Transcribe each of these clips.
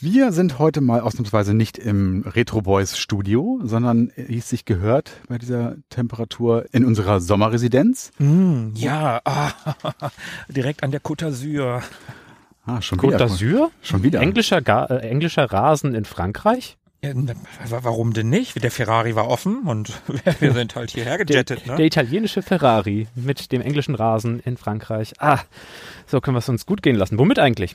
Wir sind heute mal ausnahmsweise nicht im Retro Boys Studio, sondern wie es sich gehört bei dieser Temperatur in unserer Sommerresidenz. Mm, ja, ah, direkt an der Côte d'Azur. Ah, schon Côte wieder. d'Azur? Schon wieder. Englischer, Ga äh, englischer Rasen in Frankreich? Ja, wa- warum denn nicht? Der Ferrari war offen und wir sind halt hierher gejettet. Der Ne? italienische Ferrari mit dem englischen Rasen in Frankreich. Ah, so können wir es uns gut gehen lassen. Womit eigentlich?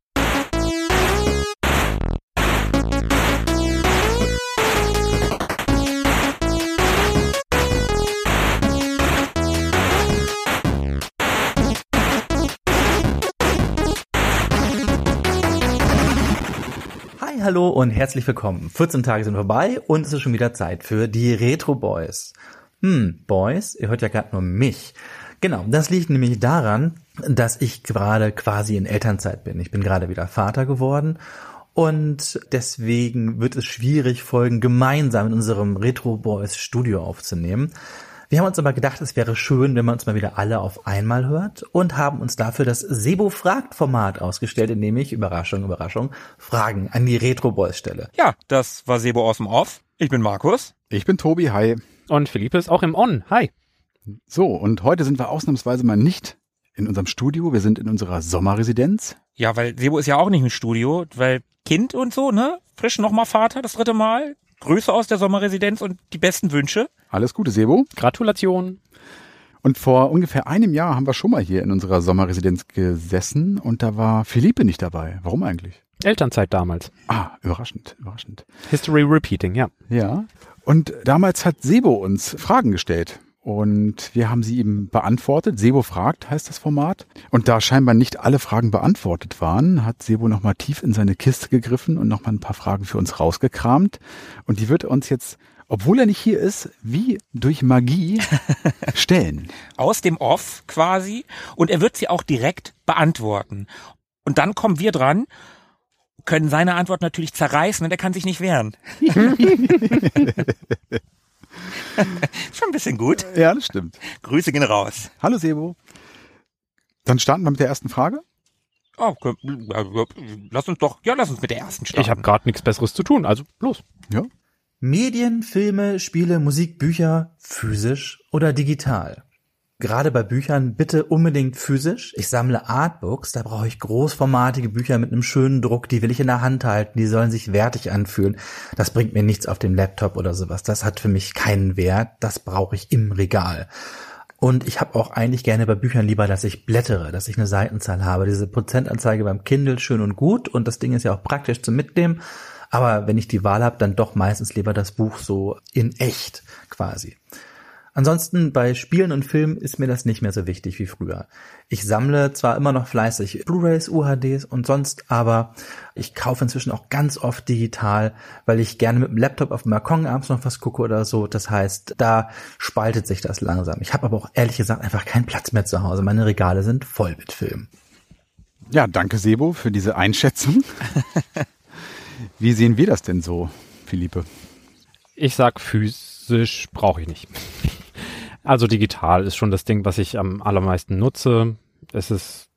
Hi, hallo und herzlich willkommen. 14 Tage sind vorbei und es ist schon wieder Zeit für die Retro Boys. Hm, Boys, ihr hört ja gerade nur mich. Genau, das liegt nämlich daran, dass ich gerade quasi in Elternzeit bin. Ich bin gerade wieder Vater geworden und deswegen wird es schwierig, Folgen gemeinsam in unserem Retro Boys Studio aufzunehmen. Wir haben uns aber gedacht, es wäre schön, wenn man uns mal wieder alle auf einmal hört und haben uns dafür das Sebo fragt Format ausgestellt, in dem ich, Überraschung, Überraschung, Fragen an die Retro Boys stelle. Ja, das war Sebo aus dem Off. Ich bin Markus. Ich bin Tobi, hi. Und Philippe ist auch im On. Hi. So, und heute sind wir ausnahmsweise mal nicht in unserem Studio, wir sind in unserer Sommerresidenz. Ja, weil Sebo ist ja auch nicht im Studio, weil Kind und so, ne? Frisch nochmal Vater, das dritte Mal. Grüße aus der Sommerresidenz und die besten Wünsche. Alles Gute, Sebo. Gratulation. Und vor ungefähr einem Jahr haben wir schon mal hier in unserer Sommerresidenz gesessen und da war Philippe nicht dabei. Warum eigentlich? Elternzeit damals. Ah, überraschend, überraschend. History repeating, ja. Ja. Und damals hat Sebo uns Fragen gestellt. Und wir haben sie ihm beantwortet. Sebo fragt, heißt das Format. Und da scheinbar nicht alle Fragen beantwortet waren, hat Sebo nochmal tief in seine Kiste gegriffen und nochmal ein paar Fragen für uns rausgekramt. Und die wird er uns jetzt, obwohl er nicht hier ist, wie durch Magie stellen. Aus dem Off quasi. Und er wird sie auch direkt beantworten. Und dann kommen wir dran, können seine Antwort natürlich zerreißen und er kann sich nicht wehren. Schon ein bisschen gut. Ja, das stimmt. Grüße gehen raus. Hallo Sebo. Dann starten wir mit der ersten Frage. Oh, kö- lass uns doch, ja, lass uns mit der ersten starten. Ich habe gerade nichts Besseres zu tun, also los. Ja. Medien, Filme, Spiele, Musik, Bücher, physisch oder digital? Gerade bei Büchern bitte unbedingt physisch. Ich sammle Artbooks, da brauche ich großformatige Bücher mit einem schönen Druck, die will ich in der Hand halten, die sollen sich wertig anfühlen. Das bringt mir nichts auf dem Laptop oder sowas. Das hat für mich keinen Wert, das brauche ich im Regal. Und ich habe auch eigentlich gerne bei Büchern lieber, dass ich blättere, dass ich eine Seitenzahl habe. Diese Prozentanzeige beim Kindle schön und gut und das Ding ist ja auch praktisch zum Mitnehmen. Aber wenn ich die Wahl habe, dann doch meistens lieber das Buch so in echt quasi. Ansonsten bei Spielen und Filmen ist mir das nicht mehr so wichtig wie früher. Ich sammle zwar immer noch fleißig Blu-rays, UHDs und sonst, aber ich kaufe inzwischen auch ganz oft digital, weil ich gerne mit dem Laptop auf dem Balkon abends noch was gucke oder so. Das heißt, da spaltet sich das langsam. Ich habe aber auch ehrlich gesagt einfach keinen Platz mehr zu Hause. Meine Regale sind voll mit Filmen. Ja, danke Sebo für diese Einschätzung. Wie sehen wir das denn so, Philippe? Ich sag physisch brauche ich nicht. Also digital ist schon das Ding, was ich am allermeisten nutze. Es ist,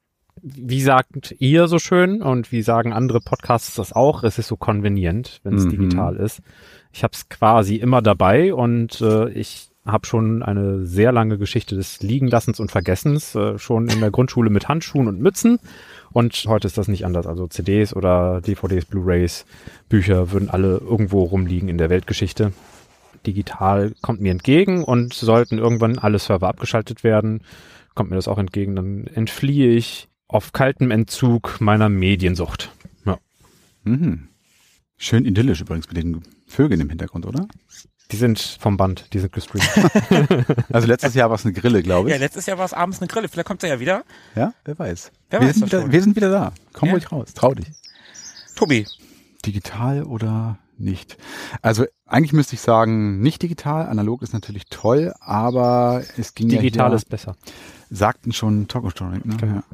wie sagt ihr so schön und wie sagen andere Podcasts das auch, es ist so konvenient, wenn es Mhm. digital ist. Ich habe es quasi immer dabei und äh, ich habe schon eine sehr lange Geschichte des Liegenlassens und Vergessens, äh, schon in der Grundschule mit Handschuhen und Mützen. Und heute ist das nicht anders. Also CDs oder DVDs, Blu-rays, Bücher würden alle irgendwo rumliegen in der Weltgeschichte digital kommt mir entgegen und sollten irgendwann alle Server abgeschaltet werden, kommt mir das auch entgegen, dann entfliehe ich auf kaltem Entzug meiner Mediensucht. Ja. Mhm. Schön idyllisch übrigens mit den Vögeln im Hintergrund, oder? Die sind vom Band, die sind gestreamt. Also letztes Jahr war es eine Grille, glaube Ja, ich. letztes Jahr war es abends eine Grille. Vielleicht kommt er ja wieder. Ja, wer weiß. Wer wir, weiß sind wieder, wir sind wieder da. Komm Ja. ruhig raus. Trau dich. Tobi, Digital oder nicht. Also eigentlich müsste ich sagen, nicht digital. Analog ist natürlich toll, aber es ging Digital ja ist besser. sagten schon Talk Story, ne?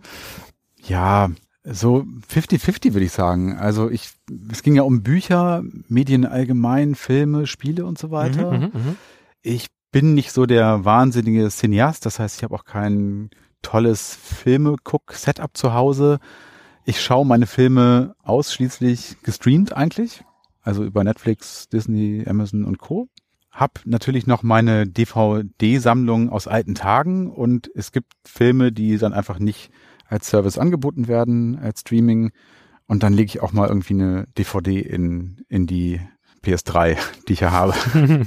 Ja. ja, so 50-50 würde ich sagen. Also ich, es ging ja um Bücher, Medien allgemein, Filme, Spiele und so weiter. Mhm, mhm. Ich bin nicht so der wahnsinnige Cineast, das heißt, ich habe auch kein tolles Filme-Guck-Setup zu Hause. Ich schaue meine Filme ausschließlich gestreamt eigentlich, also über Netflix, Disney, Amazon und Co. Hab natürlich noch meine DVD-Sammlung aus alten Tagen und es gibt Filme, die dann einfach nicht als Service angeboten werden, als Streaming. Und dann lege ich auch mal irgendwie eine DVD in, in die PS3, die ich ja habe.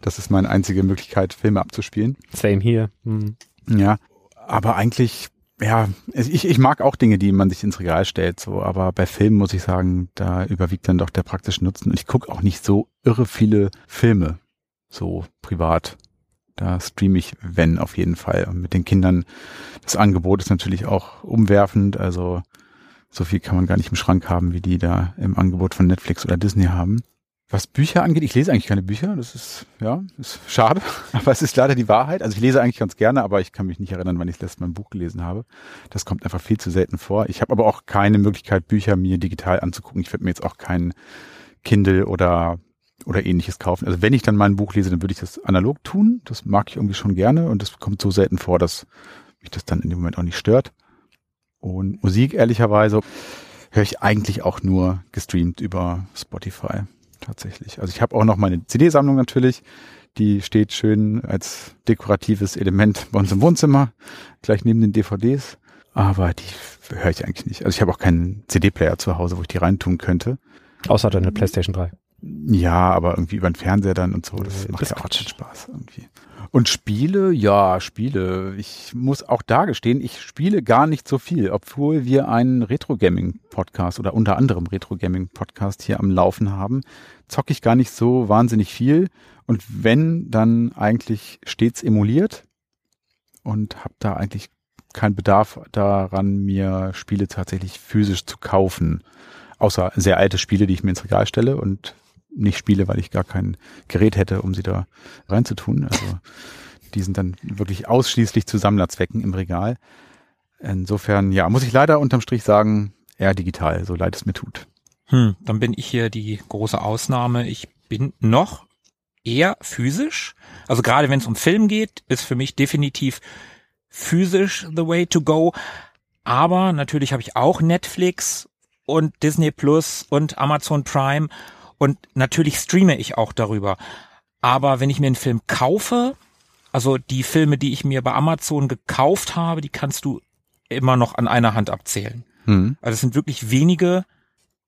das ist meine einzige Möglichkeit, Filme abzuspielen. Same hier. Mhm. Ja, aber eigentlich, ja, ich, ich mag auch Dinge, die man sich ins Regal stellt, so, aber bei Filmen muss ich sagen, da überwiegt dann doch der praktische Nutzen. Und ich gucke auch nicht so irre viele Filme, so privat. Da streame ich, wenn, auf jeden Fall. Und mit den Kindern, das Angebot ist natürlich auch umwerfend, also so viel kann man gar nicht im Schrank haben, wie die da im Angebot von Netflix oder Disney haben. Was Bücher angeht, ich lese eigentlich keine Bücher, das ist, ja, ist schade, aber es ist leider die Wahrheit. Also ich lese eigentlich ganz gerne, aber ich kann mich nicht erinnern, wann ich das letzte Mal ein Buch gelesen habe. Das kommt einfach viel zu selten vor. Ich habe aber auch keine Möglichkeit, Bücher mir digital anzugucken. Ich würde mir jetzt auch kein Kindle oder oder ähnliches kaufen. Also wenn ich dann mal ein Buch lese, dann würde ich das analog tun. Das mag ich irgendwie schon gerne und das kommt so selten vor, dass mich das dann in dem Moment auch nicht stört. Und Musik, ehrlicherweise, höre ich eigentlich auch nur gestreamt über Spotify tatsächlich. Also ich habe auch noch meine CD-Sammlung natürlich. Die steht schön als dekoratives Element bei uns im Wohnzimmer, gleich neben den DVDs. Aber die höre ich eigentlich nicht. Also ich habe auch keinen CD-Player zu Hause, wo ich die reintun könnte. Außer deine PlayStation 3. Ja, aber irgendwie über den Fernseher dann und so, das Äh, macht das ja auch keinen Spaß irgendwie. Und Spiele, ja, Spiele. Ich muss auch da gestehen, ich spiele gar nicht so viel, obwohl wir einen Retro-Gaming-Podcast oder unter anderem Retro-Gaming-Podcast hier am Laufen haben, zocke ich gar nicht so wahnsinnig viel. Und wenn, dann eigentlich stets emuliert und habe da eigentlich keinen Bedarf daran, mir Spiele tatsächlich physisch zu kaufen. Außer sehr alte Spiele, die ich mir ins Regal stelle und nicht spiele, weil ich gar kein Gerät hätte, um sie da reinzutun. Also die sind dann wirklich ausschließlich zu Sammlerzwecken im Regal. Insofern, ja, muss ich leider unterm Strich sagen, eher digital, so leid es mir tut. Hm, dann bin ich hier die große Ausnahme. Ich bin noch eher physisch. Also gerade wenn es um Film geht, ist für mich definitiv physisch the way to go. Aber natürlich habe ich auch Netflix und Disney Plus und Amazon Prime und natürlich streame ich auch darüber. Aber wenn ich mir einen Film kaufe, also die Filme, die ich mir bei Amazon gekauft habe, die kannst du immer noch an einer Hand abzählen. Hm. Also es sind wirklich wenige.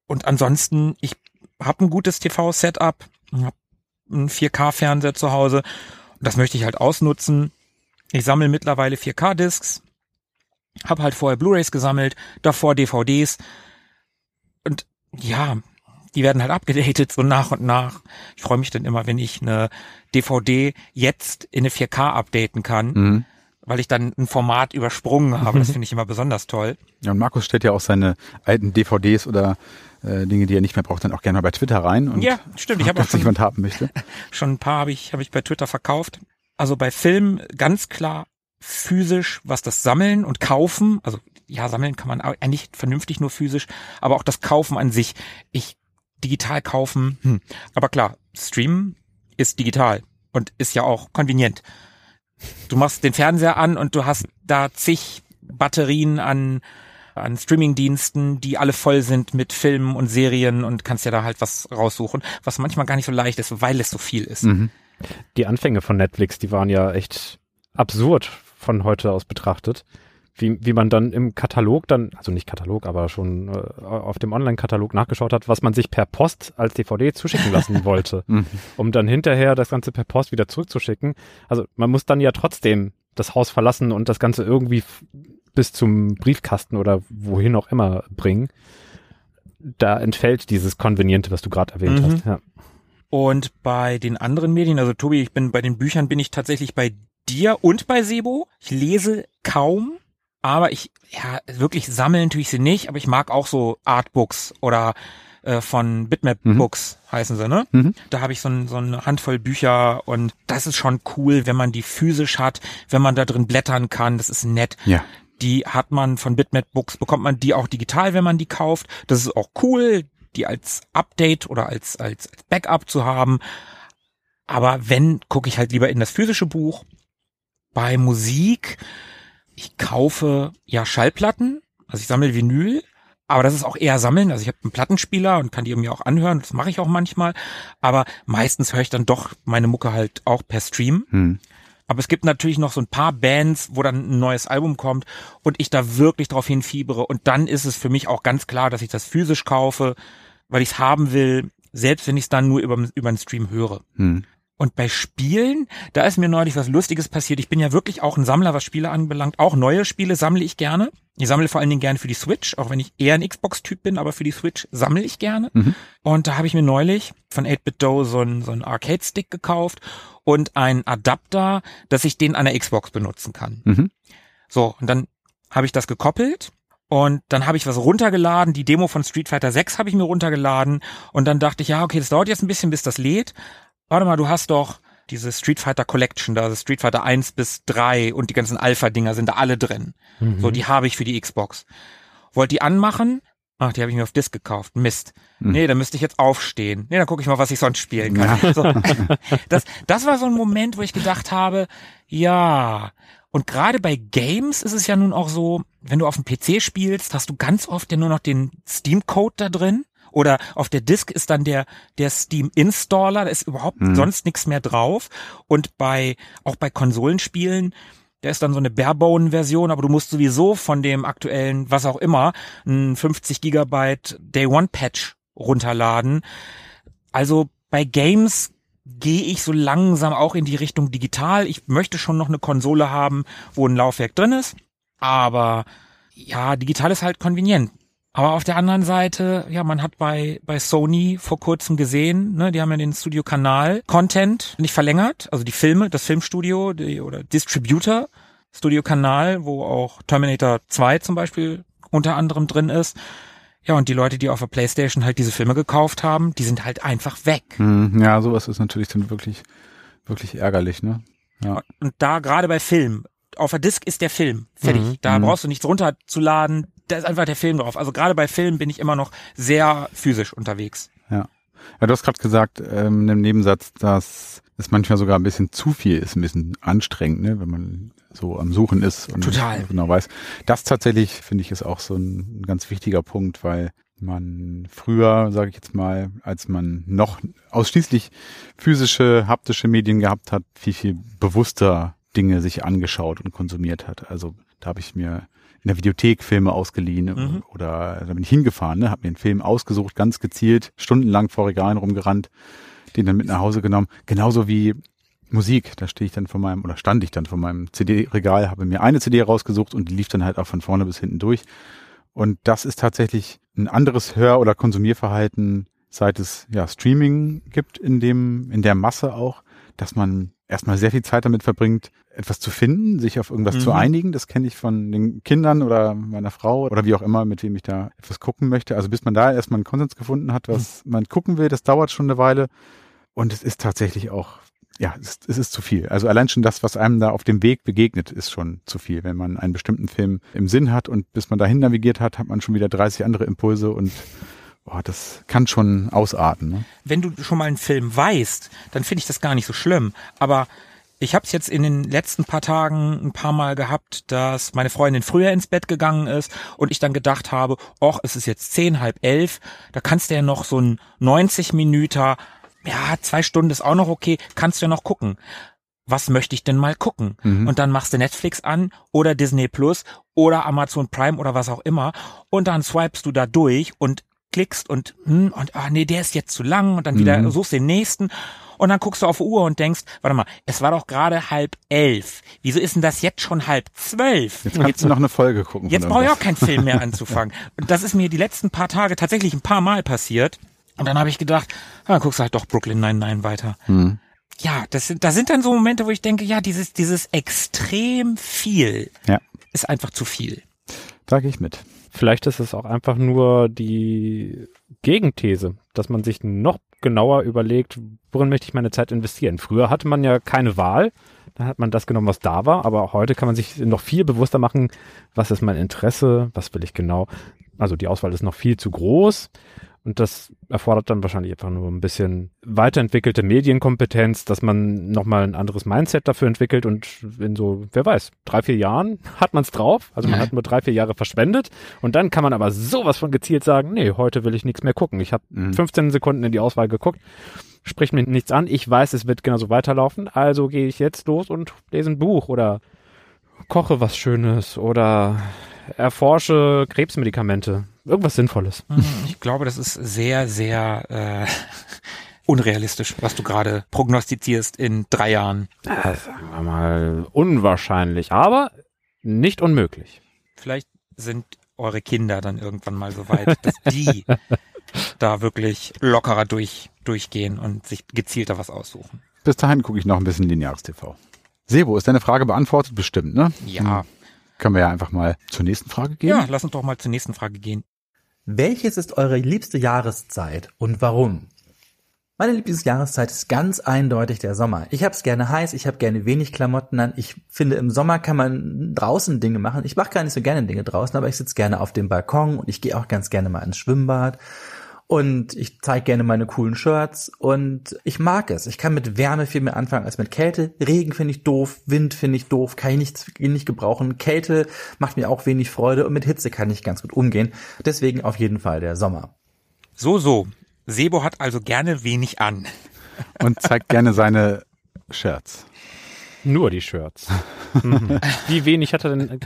Und ansonsten, ich habe ein gutes TV-Setup, habe einen 4K-Fernseher zu Hause. Und das möchte ich halt ausnutzen. Ich sammle mittlerweile 4K-Discs, habe halt vorher Blu-rays gesammelt, davor DVDs. Und ja, die werden halt abgedatet so nach und nach. Ich freue mich dann immer, wenn ich eine DVD jetzt in eine 4K updaten kann, Mhm. weil ich dann ein Format übersprungen habe. Das finde ich immer besonders toll. Ja, und Markus stellt ja auch seine alten DVDs oder äh, Dinge, die er nicht mehr braucht, dann auch gerne mal bei Twitter rein und Ja, stimmt. Ich habe auch jemand haben möchte. schon ein paar habe ich, habe ich bei Twitter verkauft. Also bei Filmen ganz klar physisch, was das Sammeln und Kaufen, also ja, sammeln kann man eigentlich vernünftig nur physisch, aber auch das Kaufen an sich. Ich digital kaufen, hm. aber klar, streamen ist digital und ist ja auch konvenient. Du machst den Fernseher an und du hast da zig Batterien an an Streamingdiensten, die alle voll sind mit Filmen und Serien und kannst ja da halt was raussuchen, was manchmal gar nicht so leicht ist, weil es so viel ist. Mhm. Die Anfänge von Netflix, die waren ja echt absurd von heute aus betrachtet. Wie, wie man dann im Katalog dann, also nicht Katalog, aber schon äh, auf dem Online-Katalog nachgeschaut hat, was man sich per Post als DVD zuschicken lassen wollte, Mhm. um dann hinterher das Ganze per Post wieder zurückzuschicken. Also man muss dann ja trotzdem das Haus verlassen und das Ganze irgendwie bis zum Briefkasten oder wohin auch immer bringen. Da entfällt dieses Konveniente, was du gerade erwähnt Mhm. hast. Ja. Und bei den anderen Medien, also Tobi, ich bin bei den Büchern bin ich tatsächlich bei dir und bei Sebo. Ich lese kaum, aber ich, ja, wirklich sammeln tue ich sie nicht, aber ich mag auch so Artbooks oder äh, von Bitmap Mhm. Books heißen sie, ne? Mhm. Da habe ich so, ein, so eine Handvoll Bücher und das ist schon cool, wenn man die physisch hat, wenn man da drin blättern kann, das ist nett. Ja. Die hat man von Bitmap Books, bekommt man die auch digital, wenn man die kauft. Das ist auch cool, die als Update oder als, als, als Backup zu haben. Aber wenn, gucke ich halt lieber in das physische Buch. Bei Musik, ich kaufe ja Schallplatten, also ich sammle Vinyl, aber das ist auch eher sammeln. Also ich habe einen Plattenspieler und kann die mir auch anhören, das mache ich auch manchmal. Aber meistens höre ich dann doch meine Mucke halt auch per Stream. Hm. Aber es gibt natürlich noch so ein paar Bands, wo dann ein neues Album kommt und ich da wirklich drauf hinfiebere. Und dann ist es für mich auch ganz klar, dass ich das physisch kaufe, weil ich es haben will, selbst wenn ich es dann nur über, über einen Stream höre. Hm. Und bei Spielen, da ist mir neulich was Lustiges passiert. Ich bin ja wirklich auch ein Sammler, was Spiele anbelangt. Auch neue Spiele sammle ich gerne. Ich sammle vor allen Dingen gerne für die Switch, auch wenn ich eher ein Xbox-Typ bin, aber für die Switch sammle ich gerne. Mhm. Und da habe ich mir neulich von 8-Bit-Do so einen so einen Arcade-Stick gekauft und einen Adapter, dass ich den an der Xbox benutzen kann. Mhm. So, und dann habe ich das gekoppelt und dann habe ich was runtergeladen. Die Demo von Street Fighter 6 habe ich mir runtergeladen und dann dachte ich, ja, okay, das dauert jetzt ein bisschen, bis das lädt. Warte mal, du hast doch diese Street Fighter Collection, da also Street Fighter 1 bis 3 und die ganzen Alpha-Dinger sind da alle drin. Mhm. So, die habe ich für die Xbox. Wollt die anmachen? Ach, die habe ich mir auf Disc gekauft. Mist. Mhm. Nee, dann müsste ich jetzt aufstehen. Nee, dann gucke ich mal, was ich sonst spielen kann. So, das, das war so ein Moment, wo ich gedacht habe, ja. Und gerade bei Games ist es ja nun auch so, wenn du auf dem PC spielst, hast du ganz oft ja nur noch den Steam-Code da drin. Oder auf der Disk ist dann der, der Steam-Installer, da ist überhaupt Mhm. sonst nichts mehr drauf. Und bei, auch bei Konsolenspielen, da ist dann so eine Barebone-Version, aber du musst sowieso von dem aktuellen, was auch immer, ein 50 Gigabyte Day One Patch runterladen. Also bei Games gehe ich so langsam auch in die Richtung digital. Ich möchte schon noch eine Konsole haben, wo ein Laufwerk drin ist. Aber ja, digital ist halt konvenient. Aber auf der anderen Seite, ja, man hat bei, bei Sony vor kurzem gesehen, ne, die haben ja den Studio-Kanal Content nicht verlängert, also die Filme, das Filmstudio die, oder Distributor, Studio-Kanal, wo auch Terminator 2 zum Beispiel unter anderem drin ist. Ja, und die Leute, die auf der Playstation halt diese Filme gekauft haben, die sind halt einfach weg. Hm. Ja, sowas ist natürlich dann wirklich, wirklich ärgerlich, ne? Ja. Und da gerade bei Film, auf der Disk ist der Film fertig. Mhm. Da Mhm. brauchst du nichts runterzuladen, da ist einfach der Film drauf. Also gerade bei Film bin ich immer noch sehr physisch unterwegs. Ja, du hast gerade gesagt, ähm, in einem Nebensatz, dass es manchmal sogar ein bisschen zu viel ist, ein bisschen anstrengend, ne, wenn man so am Suchen ist und Total. nicht genau weiß. Das tatsächlich, finde ich, ist auch so ein, ein ganz wichtiger Punkt, weil man früher, sage ich jetzt mal, als man noch ausschließlich physische, haptische Medien gehabt hat, viel, viel bewusster Dinge sich angeschaut und konsumiert hat. Also da habe ich mir in der Videothek Filme ausgeliehen Mhm. oder da bin ich hingefahren, ne, habe mir einen Film ausgesucht, ganz gezielt, stundenlang vor Regalen rumgerannt, den dann mit nach Hause genommen. Genauso wie Musik, da stehe ich dann vor meinem, oder stand ich dann vor meinem CD-Regal, habe mir eine CD rausgesucht und die lief dann halt auch von vorne bis hinten durch. Und das ist tatsächlich ein anderes Hör- oder Konsumierverhalten, seit es ja Streaming gibt in dem, in der Masse auch, dass man erstmal sehr viel Zeit damit verbringt, etwas zu finden, sich auf irgendwas zu Mhm. einigen. Das kenne ich von den Kindern oder meiner Frau oder wie auch immer, mit wem ich da etwas gucken möchte. Also bis man da erstmal einen Konsens gefunden hat, was man gucken will, das dauert schon eine Weile. Und es ist tatsächlich auch, ja, es, es ist zu viel. Also allein schon das, was einem da auf dem Weg begegnet, ist schon zu viel. Wenn man einen bestimmten Film im Sinn hat und bis man dahin navigiert hat, hat man schon wieder 30 andere Impulse und boah, das kann schon ausarten. Ne? Wenn du schon mal einen Film weißt, dann finde ich das gar nicht so schlimm. Aber ich habe es jetzt in den letzten paar Tagen ein paar Mal gehabt, dass meine Freundin früher ins Bett gegangen ist und ich dann gedacht habe, och, es ist jetzt zehn, halb elf, da kannst du ja noch so ein 90 Minüter, ja, zwei Stunden ist auch noch okay, kannst du ja noch gucken. Was möchte ich denn mal gucken? Mhm. Und dann machst du Netflix an oder Disney Plus oder Amazon Prime oder was auch immer und dann swipest du da durch und klickst und hm, und ah nee, der ist jetzt zu lang und dann wieder Mhm. suchst den nächsten und dann guckst du auf die Uhr und denkst, warte mal, es war doch gerade halb elf. Wieso ist denn das jetzt schon halb zwölf? Jetzt kannst du noch eine Folge gucken. Jetzt brauche ich auch keinen Film mehr anzufangen. Und das ist mir die letzten paar Tage tatsächlich ein paar Mal passiert. Und dann habe ich gedacht, ah, dann guckst du halt doch Brooklyn 99 weiter. Mhm. Ja, das sind, das sind dann so Momente, wo ich denke, ja, dieses, dieses extrem viel Ja, ist einfach zu viel. da gehe ich mit. Vielleicht ist es auch einfach nur die Gegenthese, dass man sich noch genauer überlegt, worin möchte ich meine Zeit investieren. Früher hatte man ja keine Wahl, da hat man das genommen, was da war, aber heute kann man sich noch viel bewusster machen, was ist mein Interesse, was will ich genau. Also die Auswahl ist noch viel zu groß und das erfordert dann wahrscheinlich einfach nur ein bisschen weiterentwickelte Medienkompetenz, dass man nochmal ein anderes Mindset dafür entwickelt und in so, wer weiß, drei, vier Jahren hat man es drauf. Also man hat nur drei, vier Jahre verschwendet und dann kann man aber sowas von gezielt sagen, nee, heute will ich nichts mehr gucken. Ich habe Mhm. 15 Sekunden in die Auswahl geguckt, spricht mir nichts an. Ich weiß, es wird genauso weiterlaufen, also gehe ich jetzt los und lese ein Buch oder koche was Schönes oder erforsche Krebsmedikamente. Irgendwas Sinnvolles. Hm, Ich glaube, das ist sehr, sehr äh, unrealistisch, was du gerade prognostizierst in drei Jahren. Ja, sagen wir mal unwahrscheinlich, aber nicht unmöglich. Vielleicht sind eure Kinder dann irgendwann mal so weit, dass die da wirklich lockerer durch, durchgehen und sich gezielter was aussuchen. Bis dahin gucke ich noch ein bisschen lineares TV. Sebo, ist deine Frage beantwortet? Bestimmt, ne? Ja. Können wir ja einfach mal zur nächsten Frage gehen. Ja, lass uns doch mal zur nächsten Frage gehen. Welches ist eure liebste Jahreszeit und warum? Meine Lieblingsjahreszeit ist ganz eindeutig der Sommer. Ich hab's gerne heiß, ich habe gerne wenig Klamotten an. Ich finde, im Sommer kann man draußen Dinge machen. Ich mache gar nicht so gerne Dinge draußen, aber ich sitze gerne auf dem Balkon und ich gehe auch ganz gerne mal ins Schwimmbad. Und ich zeige gerne meine coolen Shirts und ich mag es. Ich kann mit Wärme viel mehr anfangen als mit Kälte. Regen finde ich doof, Wind finde ich doof, kann ich nicht, nicht gebrauchen. Kälte macht mir auch wenig Freude und mit Hitze kann ich ganz gut umgehen. Deswegen auf jeden Fall der Sommer. So, so. Sebo hat also gerne wenig an. Und zeigt gerne seine Shirts. Nur die Shirts. Mhm. Wie wenig hat er denn?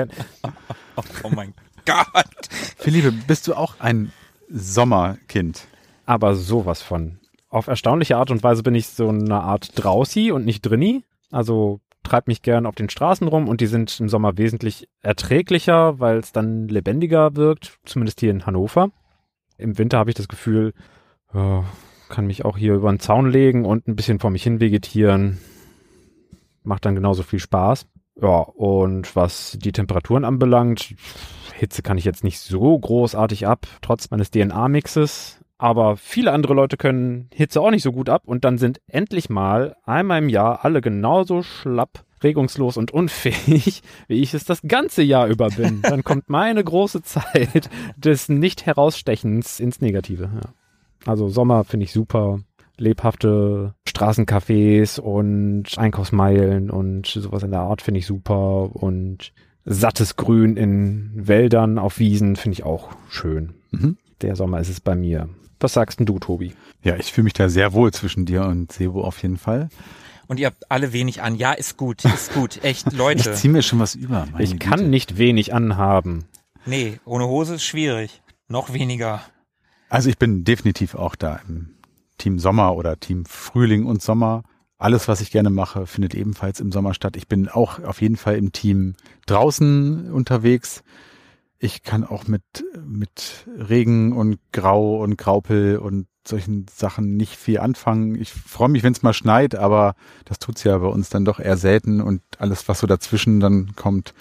Oh, oh mein Gott. Philippe, bist du auch ein Sommerkind? Aber sowas von. Auf erstaunliche Art und Weise bin ich so eine Art Draußi und nicht Drinni. Also treib mich gern auf den Straßen rum und die sind im Sommer wesentlich erträglicher, weil es dann lebendiger wirkt, zumindest hier in Hannover. Im Winter habe ich das Gefühl, ja, kann mich auch hier über den Zaun legen und ein bisschen vor mich hin vegetieren. Macht dann genauso viel Spaß. Ja, und was die Temperaturen anbelangt, Hitze kann ich jetzt nicht so großartig ab, trotz meines DNA-Mixes. Aber viele andere Leute können Hitze auch nicht so gut ab und dann sind endlich mal einmal im Jahr alle genauso schlapp, regungslos und unfähig, wie ich es das ganze Jahr über bin. Dann kommt meine große Zeit des Nicht-Herausstechens ins Negative. Ja. Also Sommer finde ich super. Lebhafte Straßencafés und Einkaufsmeilen und sowas in der Art finde ich super. Und sattes Grün in Wäldern, auf Wiesen finde ich auch schön. Mhm. Der Sommer ist es bei mir. Was sagst denn du, Tobi? Ja, ich fühle mich da sehr wohl zwischen dir und Sebo auf jeden Fall. Und ihr habt alle wenig an. Ja, ist gut, ist gut. Echt, Leute. Ich ziehe mir schon was über. meine ich kann Güte. nicht wenig anhaben. Nee, ohne Hose ist schwierig. Noch weniger. Also ich bin definitiv auch da im Team Sommer oder Team Frühling und Sommer. Alles, was ich gerne mache, findet ebenfalls im Sommer statt. Ich bin auch auf jeden Fall im Team draußen unterwegs. Ich kann auch mit, mit Regen und Grau und Graupel und solchen Sachen nicht viel anfangen. Ich freue mich, wenn es mal schneit, aber das tut's ja bei uns dann doch eher selten und alles, was so dazwischen dann kommt,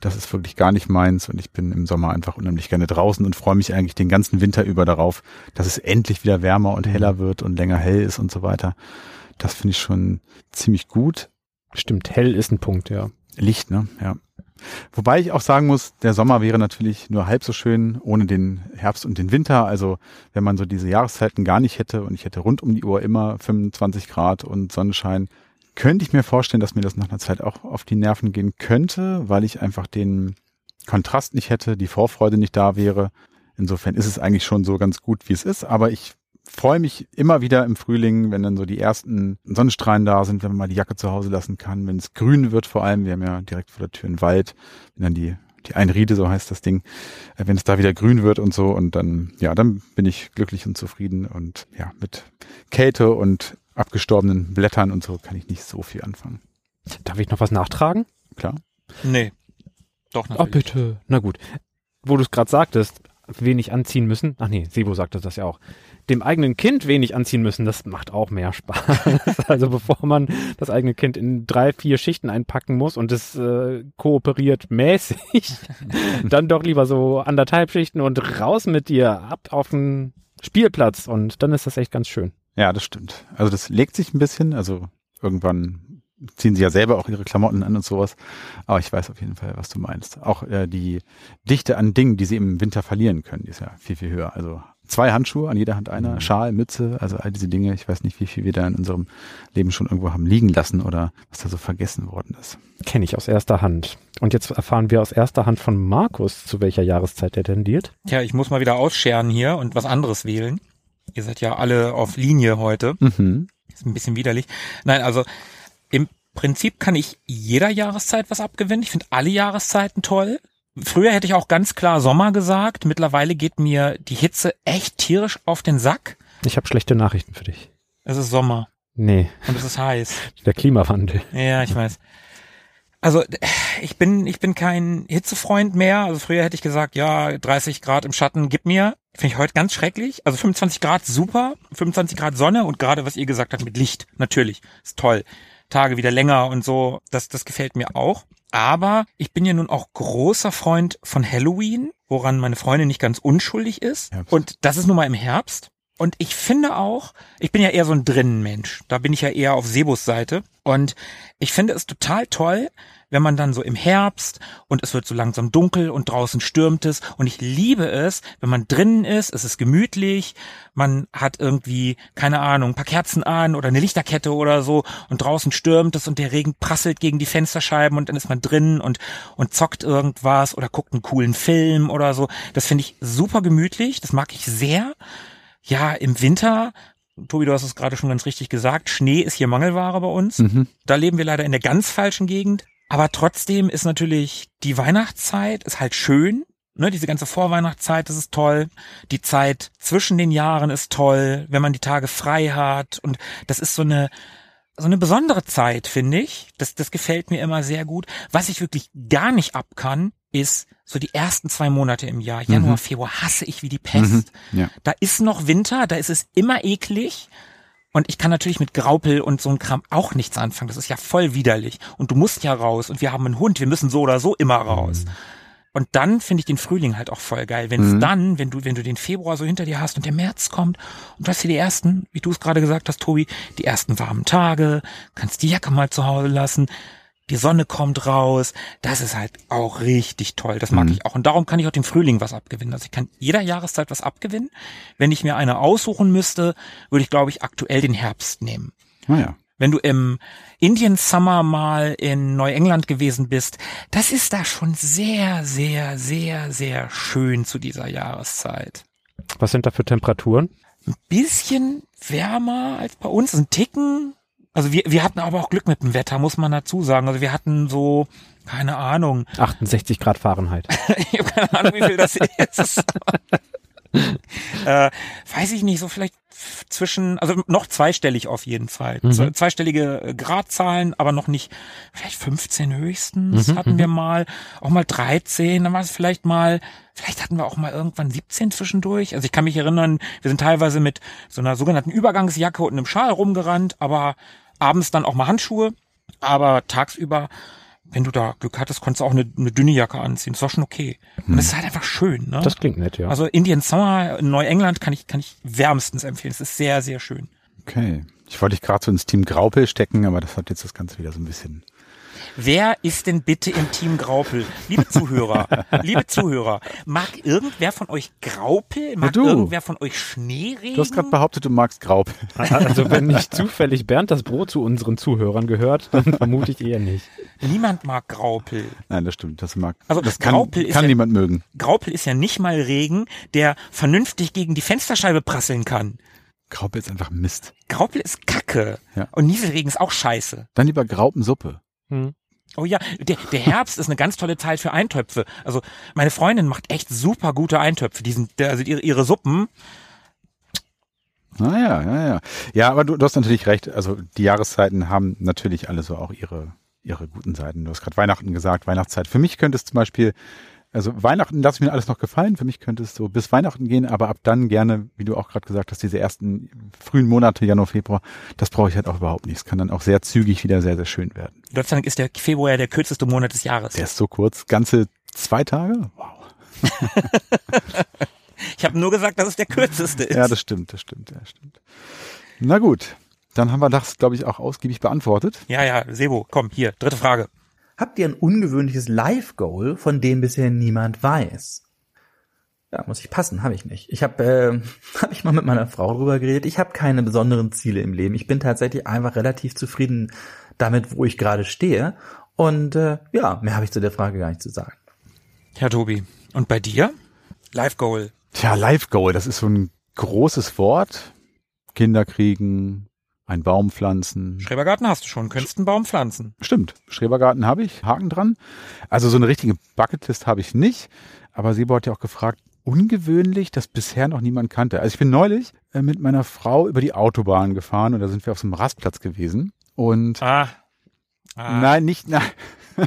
das ist wirklich gar nicht meins und ich bin im Sommer einfach unheimlich gerne draußen und freue mich eigentlich den ganzen Winter über darauf, dass es endlich wieder wärmer und heller wird und länger hell ist und so weiter. Das finde ich schon ziemlich gut. Stimmt, hell ist ein Punkt, ja. Licht, ne? Ja. Wobei ich auch sagen muss, der Sommer wäre natürlich nur halb so schön ohne den Herbst und den Winter. Also wenn man so diese Jahreszeiten gar nicht hätte und ich hätte rund um die Uhr immer 25 Grad und Sonnenschein, könnte ich mir vorstellen, dass mir das nach einer Zeit auch auf die Nerven gehen könnte, weil ich einfach den Kontrast nicht hätte, die Vorfreude nicht da wäre. Insofern ist es eigentlich schon so ganz gut, wie es ist, aber ich freue mich immer wieder im Frühling, wenn dann so die ersten Sonnenstrahlen da sind, wenn man mal die Jacke zu Hause lassen kann, wenn es grün wird vor allem. Wir haben ja direkt vor der Tür einen Wald, wenn dann die die Einriede, so heißt das Ding, äh, wenn es da wieder grün wird und so und dann, ja, dann bin ich glücklich und zufrieden und ja, mit Kälte und abgestorbenen Blättern und so kann ich nicht so viel anfangen. Darf ich noch was nachtragen? Klar. Nee. Doch, Oh, natürlich. bitte. Na gut. Wo du es gerade sagtest, wenig anziehen müssen. Ach nee, Sebo sagte das ja auch. Dem eigenen Kind wenig anziehen müssen, das macht auch mehr Spaß. also bevor man das eigene Kind in drei, vier Schichten einpacken muss und es äh, kooperiert mäßig, dann doch lieber so anderthalb Schichten und raus mit dir ab auf den Spielplatz und dann ist das echt ganz schön. Ja, das stimmt. Also das legt sich ein bisschen, also irgendwann ziehen sie ja selber auch ihre Klamotten an und sowas. Aber ich weiß auf jeden Fall, was du meinst. Auch äh, die Dichte an Dingen, die sie im Winter verlieren können, die ist ja viel, viel höher. Also zwei Handschuhe, an jeder Hand einer, Schal, Mütze, also all diese Dinge. Ich weiß nicht, wie viel wir da in unserem Leben schon irgendwo haben liegen lassen oder was da so vergessen worden ist. Kenne ich aus erster Hand. Und jetzt erfahren wir aus erster Hand von Markus, zu welcher Jahreszeit der tendiert. Tja, ich muss mal wieder ausscheren hier und was anderes wählen. Ihr seid ja alle auf Linie heute. Mhm. Ist ein bisschen widerlich. Nein, also im Prinzip kann ich jeder Jahreszeit was abgewinnen. Ich finde alle Jahreszeiten toll. Früher hätte ich auch ganz klar Sommer gesagt. Mittlerweile geht mir die Hitze echt tierisch auf den Sack. Ich habe schlechte Nachrichten für dich. Es ist Sommer Nee, und es ist heiß. der Klimawandel. Ja, ich weiß. Also ich bin ich bin kein Hitzefreund mehr. Also früher hätte ich gesagt, ja 30 Grad im Schatten, gib mir. Finde ich heute ganz schrecklich. Also 25 Grad super, 25 Grad Sonne und gerade was ihr gesagt habt mit Licht, natürlich ist toll. Tage wieder länger und so, das das gefällt mir auch. Aber ich bin ja nun auch großer Freund von Halloween, woran meine Freundin nicht ganz unschuldig ist. Herbst. Und das ist nun mal im Herbst. Und ich finde auch, ich bin ja eher so ein Drinnenmensch. Da bin ich ja eher auf Sebus Seite. Und ich finde es total toll, wenn man dann so im Herbst und es wird so langsam dunkel und draußen stürmt es. Und ich liebe es, wenn man drinnen ist, es ist gemütlich, man hat irgendwie, keine Ahnung, ein paar Kerzen an oder eine Lichterkette oder so und draußen stürmt es und der Regen prasselt gegen die Fensterscheiben und dann ist man drinnen und, und zockt irgendwas oder guckt einen coolen Film oder so. Das finde ich super gemütlich, das mag ich sehr. Ja, im Winter, Tobi, du hast es gerade schon ganz richtig gesagt, Schnee ist hier Mangelware bei uns. Mhm. Da leben wir leider in der ganz falschen Gegend. Aber trotzdem ist natürlich die Weihnachtszeit ist halt schön. Ne, diese ganze Vorweihnachtszeit, das ist toll. Die Zeit zwischen den Jahren ist toll, wenn man die Tage frei hat. Und das ist so eine, so eine besondere Zeit, finde ich. Das, das gefällt mir immer sehr gut. Was ich wirklich gar nicht ab kann, ist so die ersten zwei Monate im Jahr. Januar, Februar hasse ich wie die Pest. Mhm. Ja. Da ist noch Winter, da ist es immer eklig. Und ich kann natürlich mit Graupel und so ein Kram auch nichts anfangen. Das ist ja voll widerlich. Und du musst ja raus. Und wir haben einen Hund. Wir müssen so oder so immer raus. Und dann finde ich den Frühling halt auch voll geil. Wenn es Mhm. dann, wenn du, wenn du den Februar so hinter dir hast und der März kommt und du hast hier die ersten, wie du es gerade gesagt hast, Tobi, die ersten warmen Tage, kannst die Jacke mal zu Hause lassen, die Sonne kommt raus, das ist halt auch richtig toll. Das mag Mhm. ich auch. Und darum kann ich auch dem Frühling was abgewinnen. Also ich kann jeder Jahreszeit was abgewinnen. Wenn ich mir eine aussuchen müsste, würde ich, glaube ich, aktuell den Herbst nehmen. Naja. Wenn du im Indian Summer mal in Neuengland gewesen bist, das ist da schon sehr, sehr, sehr, sehr schön zu dieser Jahreszeit. Was sind da für Temperaturen? Bisschen wärmer als bei uns, ein Ticken. Also wir, wir hatten aber auch Glück mit dem Wetter, muss man dazu sagen. Also wir hatten so, keine Ahnung, 68 Grad Fahrenheit. ich habe keine Ahnung, wie viel das ist. äh, weiß ich nicht, so vielleicht zwischen, also noch zweistellig auf jeden Fall. Mhm. Zwe- Zweistellige äh, Gradzahlen, aber noch nicht, vielleicht 15 höchstens Mhm, hatten wir mal, auch mal 13, dann war es vielleicht mal, vielleicht hatten wir auch mal irgendwann 17 zwischendurch. Also ich kann mich erinnern, wir sind teilweise mit so einer sogenannten Übergangsjacke und einem Schal rumgerannt, aber abends dann auch mal Handschuhe, aber tagsüber wenn du da Glück hattest, konntest du auch eine, eine dünne Jacke anziehen. Das war schon okay. Und es ist halt einfach schön, ne? Das klingt nett, ja. Also Indian Summer in Neuengland kann ich, kann ich wärmstens empfehlen. Es ist sehr, sehr schön. Okay. Ich wollte dich gerade so ins Team Graupel stecken, aber das hat jetzt das Ganze wieder so ein bisschen. Wer ist denn bitte im Team Graupel? Liebe Zuhörer, liebe Zuhörer, mag irgendwer von euch Graupel? Mag du. irgendwer von euch Schneeregen? Du hast gerade behauptet, du magst Graupel. Also wenn nicht zufällig Bernd das Brot zu unseren Zuhörern gehört, dann vermute ich eher nicht. Niemand mag Graupel. Nein, das stimmt. Das mag. Also das kann, Graupel ist kann ja- niemand mögen. Graupel ist ja nicht mal Regen, der vernünftig gegen die Fensterscheibe prasseln kann. Graupel ist einfach Mist. Graupel ist Kacke. Ja. Und Nieselregen ist auch scheiße. Dann lieber Graupensuppe. Hm. Oh ja, der, der Herbst ist eine ganz tolle Zeit für Eintöpfe. Also meine Freundin macht echt super gute Eintöpfe. Die sind, also ihre, ihre Suppen. Naja, ja, ja. Ja, aber du, du hast natürlich recht. Also die Jahreszeiten haben natürlich alle so auch ihre, ihre guten Seiten. Du hast gerade Weihnachten gesagt, Weihnachtszeit. Für mich könnte es zum Beispiel Also Weihnachten lasse ich mir alles noch gefallen. Für mich könnte es so bis Weihnachten gehen, aber ab dann gerne, wie du auch gerade gesagt hast, diese ersten frühen Monate, Januar, Februar, das brauche ich halt auch überhaupt nicht. Es kann dann auch sehr zügig wieder sehr, sehr schön werden. Gott sei Dank ist der Februar der kürzeste Monat des Jahres. Der ist so kurz, ganze zwei Tage? Wow. ich habe nur gesagt, dass es der kürzeste ist. Ja, das stimmt, das stimmt, ja, stimmt. Na gut, dann haben wir das, glaube ich, auch ausgiebig beantwortet. Ja, ja, Sebo, komm, hier, dritte Frage. Habt ihr ein ungewöhnliches Live-Goal, von dem bisher niemand weiß? Ja, muss ich passen, habe ich nicht. Ich habe äh, hab ich mal mit meiner Frau drüber geredet. Ich habe keine besonderen Ziele im Leben. Ich bin tatsächlich einfach relativ zufrieden damit, wo ich gerade stehe. Und äh, ja, mehr habe ich zu der Frage gar nicht zu sagen. Herr Tobi, und bei dir? Live Goal. Tja, Live Goal, das ist so ein großes Wort. Kinder kriegen, ein Baum pflanzen. Schrebergarten hast du schon, könntest einen Baum pflanzen. Stimmt, Schrebergarten habe ich, Haken dran. Also so eine richtige Bucketlist habe ich nicht. Aber Sebo hat ja auch gefragt, ungewöhnlich, das bisher noch niemand kannte. Also ich bin neulich äh, mit meiner Frau über die Autobahn gefahren und da sind wir auf so einem Rastplatz gewesen. Und Ah. Ah. nein, nicht, nein.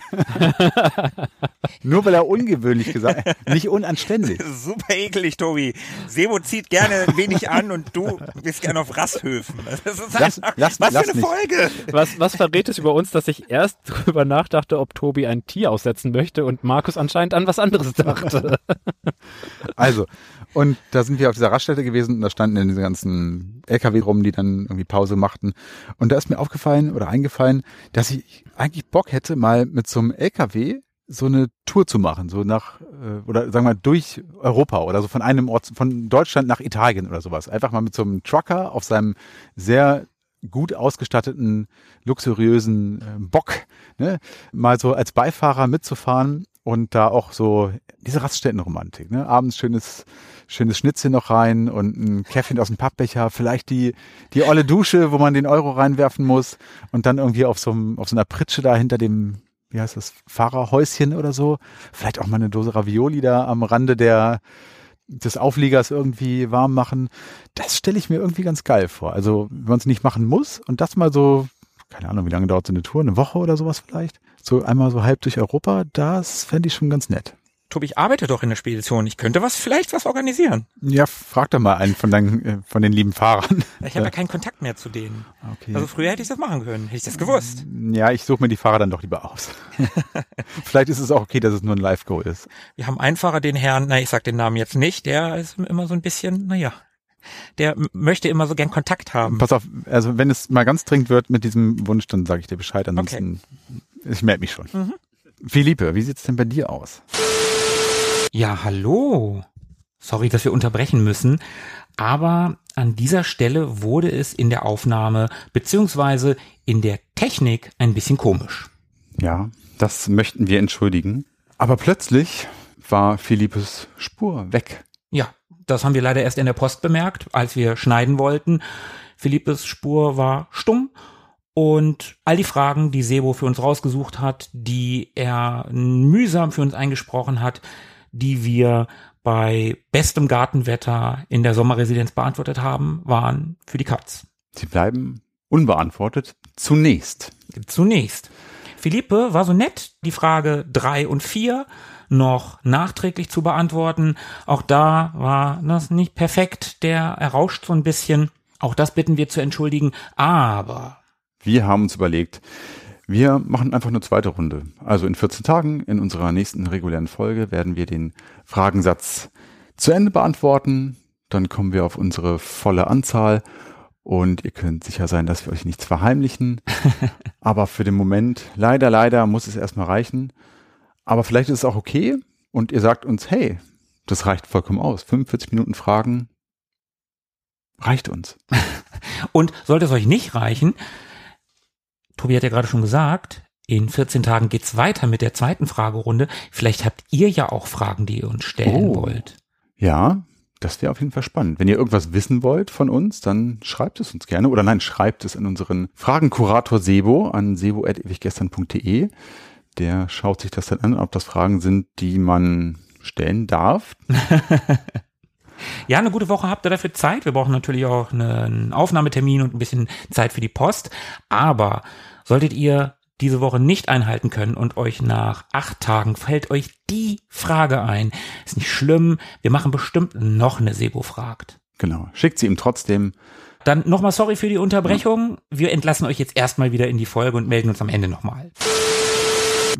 Nur weil er ungewöhnlich gesagt hat, nicht unanständig. Super eklig, Tobi. Sebo zieht gerne ein wenig an und du bist gerne auf Rasthöfen. Das ist Lass- einfach, lass- was lass für eine nicht. Folge. Was, was verrät es über uns, dass ich erst drüber nachdachte, ob Tobi ein Tier aussetzen möchte und Markus anscheinend an was anderes dachte. Also, und da sind wir auf dieser Raststätte gewesen und da standen dann diese ganzen LKW rum, die dann irgendwie Pause machten. Und da ist mir aufgefallen oder eingefallen, dass ich eigentlich Bock hätte, mal mit so einem LKW so eine Tour zu machen, so nach, äh, oder sagen wir mal, durch Europa oder so von einem Ort, von Deutschland nach Italien oder sowas. Einfach mal mit so einem Trucker auf seinem sehr gut ausgestatteten, luxuriösen äh, Bock, ne, mal so als Beifahrer mitzufahren und da auch so diese Raststättenromantik, ne, abends schönes, schönes Schnitzel noch rein und ein Käffchen aus dem Pappbecher, vielleicht die, die olle Dusche, wo man den Euro reinwerfen muss und dann irgendwie auf so, einem, auf so einer Pritsche da hinter dem, wie heißt das, Fahrerhäuschen oder so, vielleicht auch mal eine Dose Ravioli da am Rande der, des Aufliegers irgendwie warm machen. Das stelle ich mir irgendwie ganz geil vor. Also, wenn man es nicht machen muss und das mal so, keine Ahnung, wie lange dauert so eine Tour, eine Woche oder sowas vielleicht, so einmal so halb durch Europa, das fände ich schon ganz nett. Tobi, ich arbeite doch in der Spedition. Ich könnte was, vielleicht was organisieren. Ja, frag doch mal einen von, deinen, äh, von den lieben Fahrern. Ich habe ja keinen Kontakt mehr zu denen. Okay. Also früher hätte ich das machen können. Hätte ich das gewusst. ja, ich suche mir die Fahrer dann doch lieber aus. vielleicht ist es auch okay, dass es nur ein Live-Go ist. Wir haben einen Fahrer, den Herrn, na, ich sag den Namen jetzt nicht, der ist immer so ein bisschen, naja, der möchte immer so gern Kontakt haben. Pass auf, also wenn es mal ganz dringend wird mit diesem Wunsch, dann sage ich dir Bescheid. Ansonsten, ich melde mich schon. Philippe, wie sieht's denn bei dir aus? Ja, hallo. Sorry, dass wir unterbrechen müssen, aber an dieser Stelle wurde es in der Aufnahme beziehungsweise in der Technik ein bisschen komisch. Ja, das möchten wir entschuldigen. Aber plötzlich war Philippes Spur weg. Ja, das haben wir leider erst in der Post bemerkt, als wir schneiden wollten. Philippes Spur war stumm und all die Fragen, die Sebo für uns rausgesucht hat, die er mühsam für uns eingesprochen hat, die wir bei bestem Gartenwetter in der Sommerresidenz beantwortet haben, waren für die Katz. Sie bleiben unbeantwortet. Zunächst. Zunächst. Philippe war so nett, die Frage drei und vier noch nachträglich zu beantworten. Auch da war das nicht perfekt. Der errauscht so ein bisschen. Auch das bitten wir zu entschuldigen. Aber Wir haben uns überlegt, wir machen einfach eine zweite Runde. Also in 14 Tagen, in unserer nächsten regulären Folge, werden wir den Fragensatz zu Ende beantworten. Dann kommen wir auf unsere volle Anzahl und ihr könnt sicher sein, dass wir euch nichts verheimlichen. Aber für den Moment, leider, leider, muss es erstmal reichen. Aber vielleicht ist es auch okay und ihr sagt uns, hey, das reicht vollkommen aus. 45 Minuten Fragen reicht uns. Und sollte es euch nicht reichen, Tobi hat ja gerade schon gesagt, in 14 Tagen geht's weiter mit der zweiten Fragerunde. Vielleicht habt ihr ja auch Fragen, die ihr uns stellen Oh. wollt. Ja, das wäre auf jeden Fall spannend. Wenn ihr irgendwas wissen wollt von uns, dann schreibt es uns gerne. Oder nein, schreibt es an unseren Fragenkurator Sebo an sebo.ewiggestern.de. Der schaut sich das dann an, ob das Fragen sind, die man stellen darf. Ja, eine gute Woche habt ihr dafür Zeit. Wir brauchen natürlich auch einen Aufnahmetermin und ein bisschen Zeit für die Post. Aber solltet ihr diese Woche nicht einhalten können und euch nach acht Tagen fällt euch die Frage ein, ist nicht schlimm. Wir machen bestimmt noch eine Sebo fragt. Genau. Schickt sie ihm trotzdem. Dann nochmal sorry für die Unterbrechung. Wir entlassen euch jetzt erstmal wieder in die Folge und melden uns am Ende nochmal.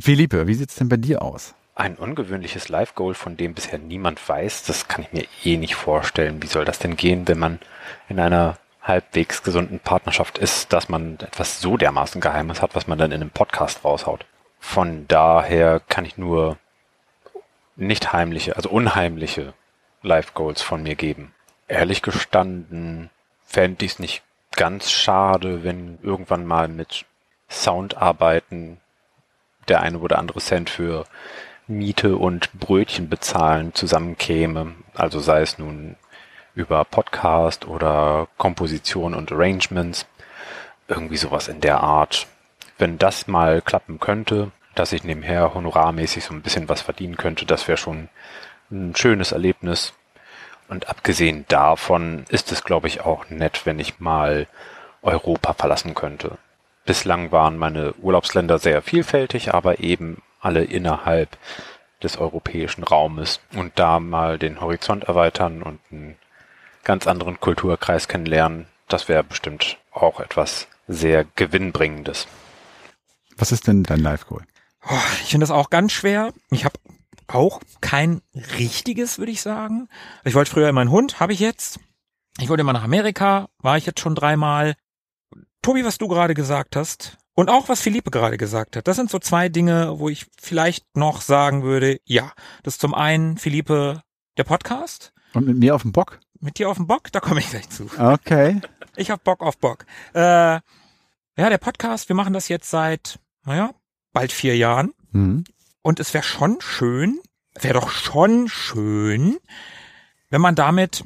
Philippe, wie sieht's denn bei dir aus? Ein ungewöhnliches Live-Goal, von dem bisher niemand weiß, das kann ich mir eh nicht vorstellen. Wie soll das denn gehen, wenn man in einer halbwegs gesunden Partnerschaft ist, dass man etwas so dermaßen Geheimes hat, was man dann in einem Podcast raushaut. Von daher kann ich nur nicht heimliche, also unheimliche Live-Goals von mir geben. Ehrlich gestanden fände ich es nicht ganz schade, wenn irgendwann mal mit Soundarbeiten der eine oder andere Cent für Miete und Brötchen bezahlen zusammenkäme. Also sei es nun über Podcast oder Komposition und Arrangements. Irgendwie sowas in der Art. Wenn das mal klappen könnte, dass ich nebenher honorarmäßig so ein bisschen was verdienen könnte, das wäre schon ein schönes Erlebnis. Und abgesehen davon ist es, glaube ich, auch nett, wenn ich mal Europa verlassen könnte. Bislang waren meine Urlaubsländer sehr vielfältig, aber eben alle innerhalb des europäischen Raumes und da mal den Horizont erweitern und ein ganz anderen Kulturkreis kennenlernen, das wäre bestimmt auch etwas sehr Gewinnbringendes. Was ist denn dein Live-Goal? Oh, ich finde das auch ganz schwer. Ich habe auch kein richtiges, würde ich sagen. Ich wollte früher immer einen Hund, habe ich jetzt. Ich wollte immer nach Amerika, war ich jetzt schon dreimal. Tobi, was du gerade gesagt hast und auch was Philippe gerade gesagt hat, das sind so zwei Dinge, wo ich vielleicht noch sagen würde, ja, das ist zum einen Philippe der Podcast. Und mit mir auf dem Bock? Mit dir auf dem Bock? Da komme ich gleich zu. Okay. Ich hab Bock auf Bock. Äh, ja, der Podcast, wir machen das jetzt seit, naja, bald vier Jahren. Mhm. Und es wäre schon schön, wäre doch schon schön, wenn man damit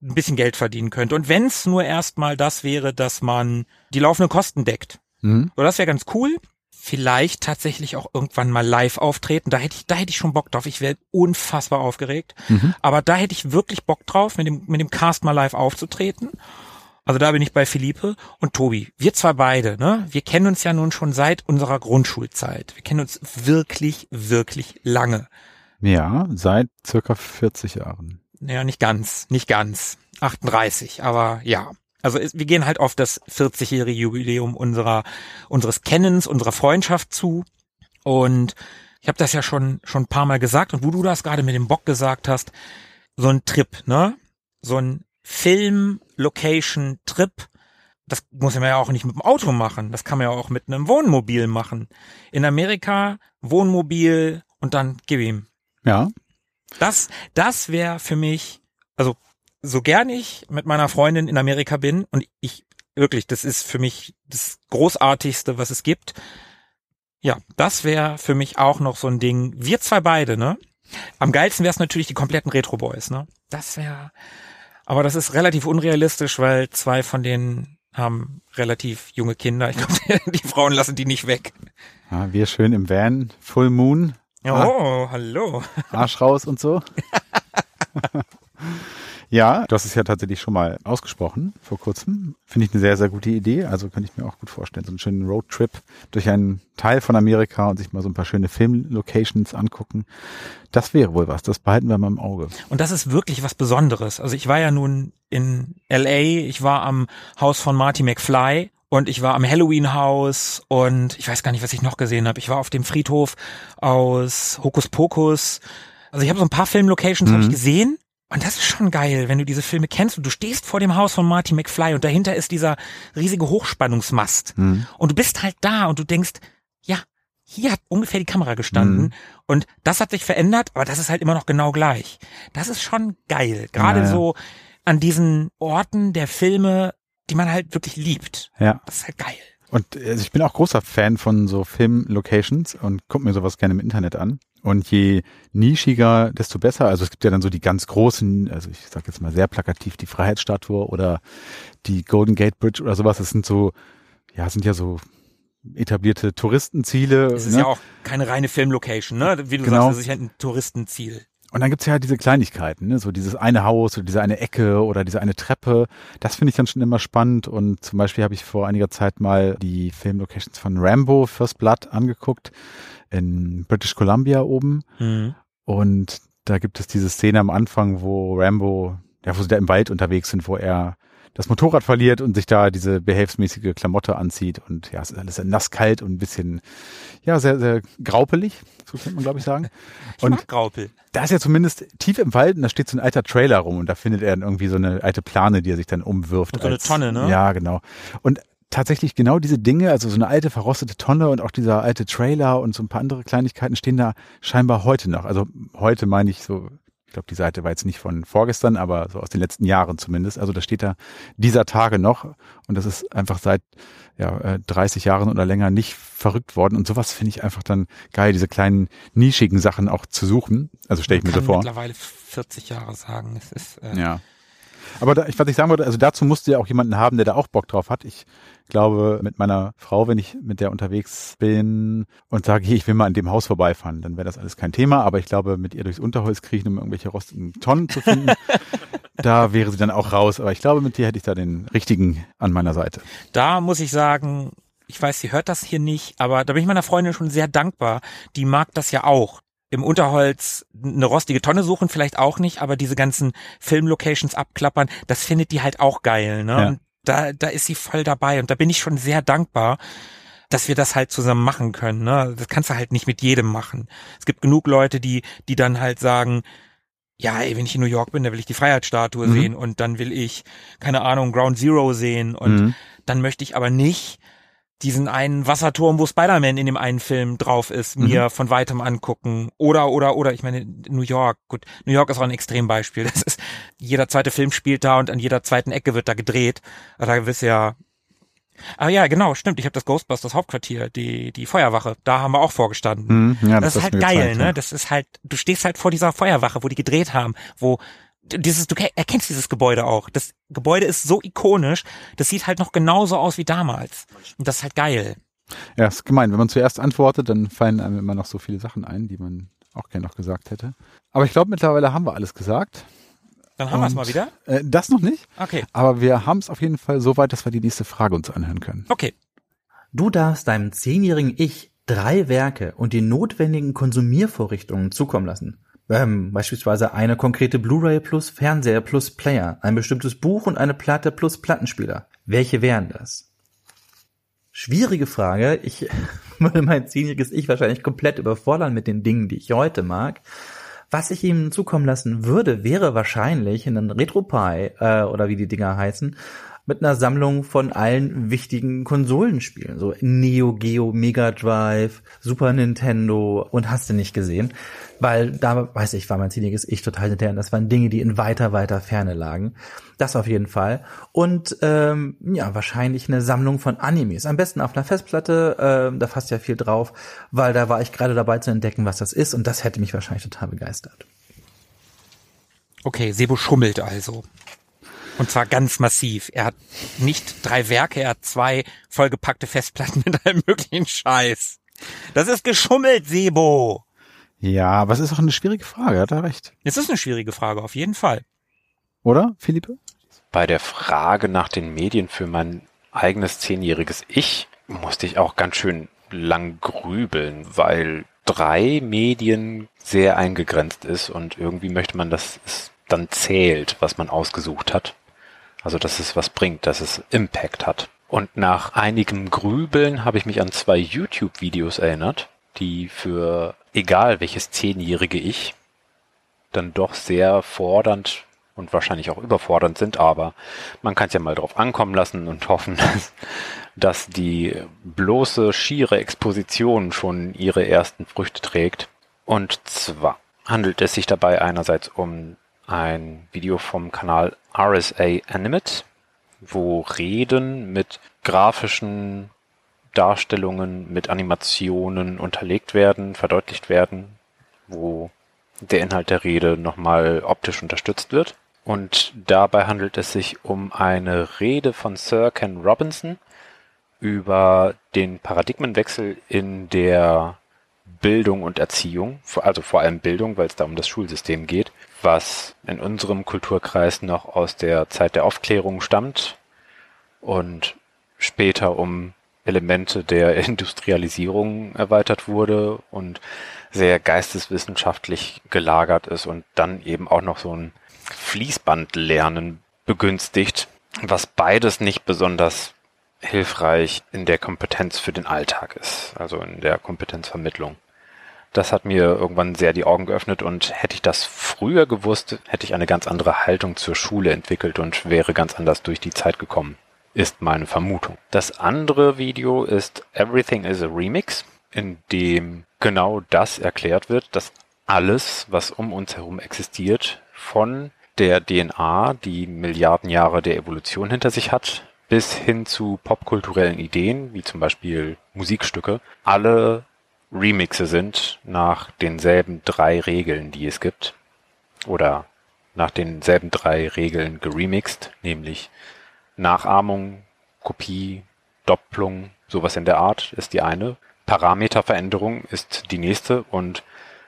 ein bisschen Geld verdienen könnte. Und wenn es nur erstmal das wäre, dass man die laufenden Kosten deckt. Mhm. So, das wäre ganz cool vielleicht tatsächlich auch irgendwann mal live auftreten. Da hätte ich, da hätte ich schon Bock drauf. Ich wäre unfassbar aufgeregt. Mhm. Aber da hätte ich wirklich Bock drauf, mit dem, mit dem Cast mal live aufzutreten. Also da bin ich bei Philippe und Tobi. Wir zwei beide, ne? Wir kennen uns ja nun schon seit unserer Grundschulzeit. Wir kennen uns wirklich, wirklich lange. Ja, seit circa 40 Jahren. Ja, nicht ganz, nicht ganz. 38, aber ja. Also wir gehen halt auf das 40-jährige Jubiläum unserer unseres Kennens, unserer Freundschaft zu. Und ich habe das ja schon schon ein paar Mal gesagt und wo du das gerade mit dem Bock gesagt hast, so ein Trip, ne? So ein Film-Location-Trip. Das muss man ja auch nicht mit dem Auto machen. Das kann man ja auch mit einem Wohnmobil machen. In Amerika Wohnmobil und dann gib ihm. Ja. Das, das wäre für mich, also so gern ich mit meiner Freundin in Amerika bin und ich wirklich, das ist für mich das großartigste, was es gibt. Ja, das wäre für mich auch noch so ein Ding. Wir zwei beide, ne? Am geilsten wäre es natürlich die kompletten Retro Boys, ne? Das wäre, aber das ist relativ unrealistisch, weil zwei von denen haben relativ junge Kinder. Ich glaube, die Frauen lassen die nicht weg. ja. Wir schön im Van, Full Moon, Oh, hallo. Arsch raus und so. Ja, du hast es ja tatsächlich schon mal ausgesprochen vor kurzem. Finde ich eine sehr, sehr gute Idee. Also könnte ich mir auch gut vorstellen, so einen schönen Roadtrip durch einen Teil von Amerika und sich mal so ein paar schöne Filmlocations angucken. Das wäre wohl was. Das behalten wir mal im Auge. Und das ist wirklich was Besonderes. Also ich war ja nun in LA, ich war am Haus von Marty McFly und ich war am Halloween Haus und ich weiß gar nicht, was ich noch gesehen habe. Ich war auf dem Friedhof aus Hokus Pokus. Also ich habe so ein paar Filmlocations Mhm. habe ich gesehen und das ist schon geil, wenn du diese Filme kennst und du stehst vor dem Haus von Marty McFly und dahinter ist dieser riesige Hochspannungsmast Mhm. und du bist halt da und du denkst, ja, hier hat ungefähr die Kamera gestanden Mhm. und das hat sich verändert, aber das ist halt immer noch genau gleich. Das ist schon geil, gerade Ja, ja. so an diesen Orten der Filme, die man halt wirklich liebt. Ja. Das ist halt geil. Und also ich bin auch großer Fan von so Filmlocations und gucke mir sowas gerne im Internet an. Und je nischiger, desto besser. Also es gibt ja dann so die ganz großen, also ich sage jetzt mal sehr plakativ, die Freiheitsstatue oder die Golden Gate Bridge oder sowas. Das sind so, ja, sind ja so etablierte Touristenziele. Es ist ne? ja auch keine reine Filmlocation, ne? Wie du Genau. sagst, das ist ja ein Touristenziel. Und dann gibt's ja diese Kleinigkeiten, ne? so dieses eine Haus oder diese eine Ecke oder diese eine Treppe. Das finde ich dann schon immer spannend. Und zum Beispiel habe ich vor einiger Zeit mal die Filmlocations von Rambo First Blood angeguckt in British Columbia oben. Mhm. Und da gibt es diese Szene am Anfang, wo Rambo, ja, wo sie da im Wald unterwegs sind, wo er das Motorrad verliert und sich da diese behelfsmäßige Klamotte anzieht und ja, es ist alles nass kalt und ein bisschen, ja, sehr, sehr graupelig, so könnte man glaube ich sagen. Ich Und Graupel. da ist ja zumindest tief im Wald und da steht so ein alter Trailer rum und da findet er dann irgendwie so eine alte Plane, die er sich dann umwirft. Und so eine Tonne, ne? Ja, genau. Und tatsächlich genau diese Dinge, also so eine alte verrostete Tonne und auch dieser alte Trailer und so ein paar andere Kleinigkeiten stehen da scheinbar heute noch. Also heute meine ich so, ich glaube, die Seite war jetzt nicht von vorgestern, aber so aus den letzten Jahren zumindest. Also da steht da dieser Tage noch und das ist einfach seit ja, äh, 30 Jahren oder länger nicht verrückt worden und sowas finde ich einfach dann geil, diese kleinen nischigen Sachen auch zu suchen. Also stelle ich mir kann so vor. mittlerweile 40 Jahre sagen. Es ist, äh, Ja. Aber da, ich, was ich sagen wollte, also dazu musst du ja auch jemanden haben, der da auch Bock drauf hat. Ich glaube, mit meiner Frau, wenn ich mit der unterwegs bin und sage, hey, ich will mal an dem Haus vorbeifahren, dann wäre das alles kein Thema. Aber ich glaube, mit ihr durchs Unterholz kriechen, um irgendwelche rostigen Tonnen zu finden, da wäre sie dann auch raus. Aber ich glaube, mit dir hätte ich da den richtigen an meiner Seite. Da muss ich sagen, ich weiß, sie hört das hier nicht, aber da bin ich meiner Freundin schon sehr dankbar. Die mag das ja auch. Im Unterholz eine rostige Tonne suchen vielleicht auch nicht, aber diese ganzen Filmlocations abklappern, das findet die halt auch geil, ne? Ja. Und da, da ist sie voll dabei und da bin ich schon sehr dankbar, dass wir das halt zusammen machen können, ne? Das kannst du halt nicht mit jedem machen. Es gibt genug Leute, die, die dann halt sagen, ja, ey, wenn ich in New York bin, da will ich die Freiheitsstatue Mhm. sehen und dann will ich, keine Ahnung, Ground Zero sehen und Mhm. dann möchte ich aber nicht diesen einen Wasserturm, wo Spider-Man in dem einen Film drauf ist, Mhm. mir von weitem angucken. Oder, oder, oder, ich meine, New York, gut, New York ist auch ein Extrembeispiel. Das ist, jeder zweite Film spielt da und an jeder zweiten Ecke wird da gedreht. Da wirst du ja, ah ja, genau, stimmt, ich habe das Ghostbusters Hauptquartier, die, die Feuerwache, da haben wir auch vorgestanden. Mhm. Ja, das, ist hast halt geil, gezeigt, ne? ja. Das ist halt, du stehst halt vor dieser Feuerwache, wo die gedreht haben, wo dieses, du ke- erkennst dieses Gebäude auch. Das Gebäude ist so ikonisch, das sieht halt noch genauso aus wie damals. Und das ist halt geil. Ja, ist gemein. Wenn man zuerst antwortet, dann fallen einem immer noch so viele Sachen ein, die man auch gerne noch gesagt hätte. Aber ich glaube, mittlerweile haben wir alles gesagt. Dann haben wir es mal wieder. Äh, das noch nicht, Okay. aber wir haben es auf jeden Fall so weit, dass wir die nächste Frage uns anhören können. Okay. Du darfst deinem zehnjährigen Ich drei Werke und die notwendigen Konsumiervorrichtungen zukommen lassen. Ähm, beispielsweise eine konkrete Blu-ray plus Fernseher plus Player, ein bestimmtes Buch und eine Platte plus Plattenspieler. Welche wären das? Schwierige Frage. Ich würde mein zehnjähriges Ich wahrscheinlich komplett überfordern mit den Dingen, die ich heute mag. Was ich ihm zukommen lassen würde, wäre wahrscheinlich einen RetroPie äh, oder wie die Dinger heißen, mit einer Sammlung von allen wichtigen Konsolenspielen, so Neo Geo, Mega Drive, Super Nintendo und hast du nicht gesehen, weil da weiß ich, war mein zehnjähriges Ich total hinterher. Das waren Dinge, die in weiter, weiter Ferne lagen. Das auf jeden Fall. Und ähm, ja, wahrscheinlich eine Sammlung von Animes. Am besten auf einer Festplatte, ähm, da fasst ja viel drauf, weil da war ich gerade dabei zu entdecken, was das ist und das hätte mich wahrscheinlich total begeistert. Okay, Sebo schummelt also. Und zwar ganz massiv. Er hat nicht drei Werke, er hat zwei vollgepackte Festplatten mit allem möglichen Scheiß. Das ist geschummelt, Sebo. Ja, aber es ist auch eine schwierige Frage, hat er recht. Es ist eine schwierige Frage, auf jeden Fall. Oder, Philippe? Bei der Frage nach den Medien für mein eigenes zehnjähriges Ich musste ich auch ganz schön lang grübeln, weil drei Medien sehr eingegrenzt ist und irgendwie möchte man, dass es dann zählt, was man ausgesucht hat. Also, dass es was bringt, dass es Impact hat. Und nach einigem Grübeln habe ich mich an zwei YouTube-Videos erinnert, die für egal welches zehnjährige Ich dann doch sehr fordernd und wahrscheinlich auch überfordernd sind, aber man kann es ja mal drauf ankommen lassen und hoffen, dass, dass die bloße schiere Exposition schon ihre ersten Früchte trägt. Und zwar handelt es sich dabei einerseits um ein Video vom Kanal RSA Animate, wo Reden mit grafischen Darstellungen, mit Animationen unterlegt werden, verdeutlicht werden, wo der Inhalt der Rede nochmal optisch unterstützt wird. Und dabei handelt es sich um eine Rede von Sir Ken Robinson über den Paradigmenwechsel in der Bildung und Erziehung, also vor allem Bildung, weil es da um das Schulsystem geht, was in unserem Kulturkreis noch aus der Zeit der Aufklärung stammt und später um Elemente der Industrialisierung erweitert wurde und sehr geisteswissenschaftlich gelagert ist und dann eben auch noch so ein Fließbandlernen begünstigt, was beides nicht besonders hilfreich in der Kompetenz für den Alltag ist, also in der Kompetenzvermittlung. Das hat mir irgendwann sehr die Augen geöffnet und hätte ich das früher gewusst, hätte ich eine ganz andere Haltung zur Schule entwickelt und wäre ganz anders durch die Zeit gekommen, ist meine Vermutung. Das andere Video ist Everything is a Remix, in dem genau das erklärt wird, dass alles, was um uns herum existiert, von der DNA, die Milliarden Jahre der Evolution hinter sich hat, bis hin zu popkulturellen Ideen, wie zum Beispiel Musikstücke, alle Remixe sind nach denselben drei Regeln, die es gibt. Oder nach denselben drei Regeln geremixt, nämlich Nachahmung, Kopie, Doppelung, sowas in der Art ist die eine. Parameterveränderung ist die nächste und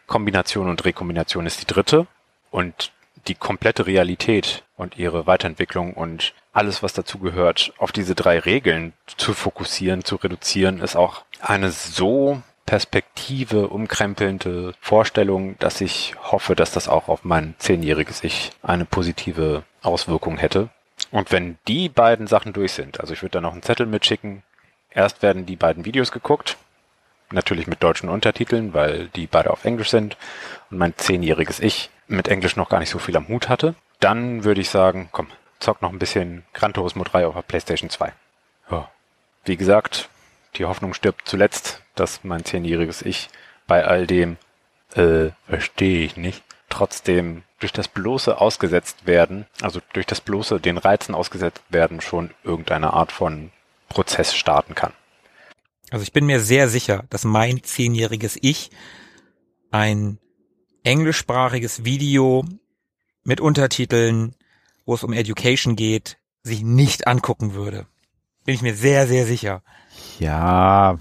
Kombination und Rekombination ist die dritte. Und die komplette Realität und ihre Weiterentwicklung und alles, was dazu gehört, auf diese drei Regeln zu fokussieren, zu reduzieren, ist auch eine so Perspektive umkrempelnde Vorstellung, dass ich hoffe, dass das auch auf mein zehnjähriges Ich eine positive Auswirkung hätte. Und wenn die beiden Sachen durch sind, also ich würde da noch einen Zettel mitschicken, erst werden die beiden Videos geguckt, natürlich mit deutschen Untertiteln, weil die beide auf Englisch sind und mein zehnjähriges Ich mit Englisch noch gar nicht so viel am Hut hatte. Dann würde ich sagen, komm, zock noch ein bisschen Gran Turismo 3 auf der PlayStation 2. Ja. Wie gesagt, die Hoffnung stirbt zuletzt, dass mein zehnjähriges Ich bei all dem, äh, verstehe ich nicht, trotzdem durch das bloße ausgesetzt werden, also durch das bloße den Reizen ausgesetzt werden, schon irgendeine Art von Prozess starten kann. Also ich bin mir sehr sicher, dass mein zehnjähriges Ich ein englischsprachiges Video mit Untertiteln, wo es um Education geht, sich nicht angucken würde. Bin ich mir sehr, sehr sicher. Ja,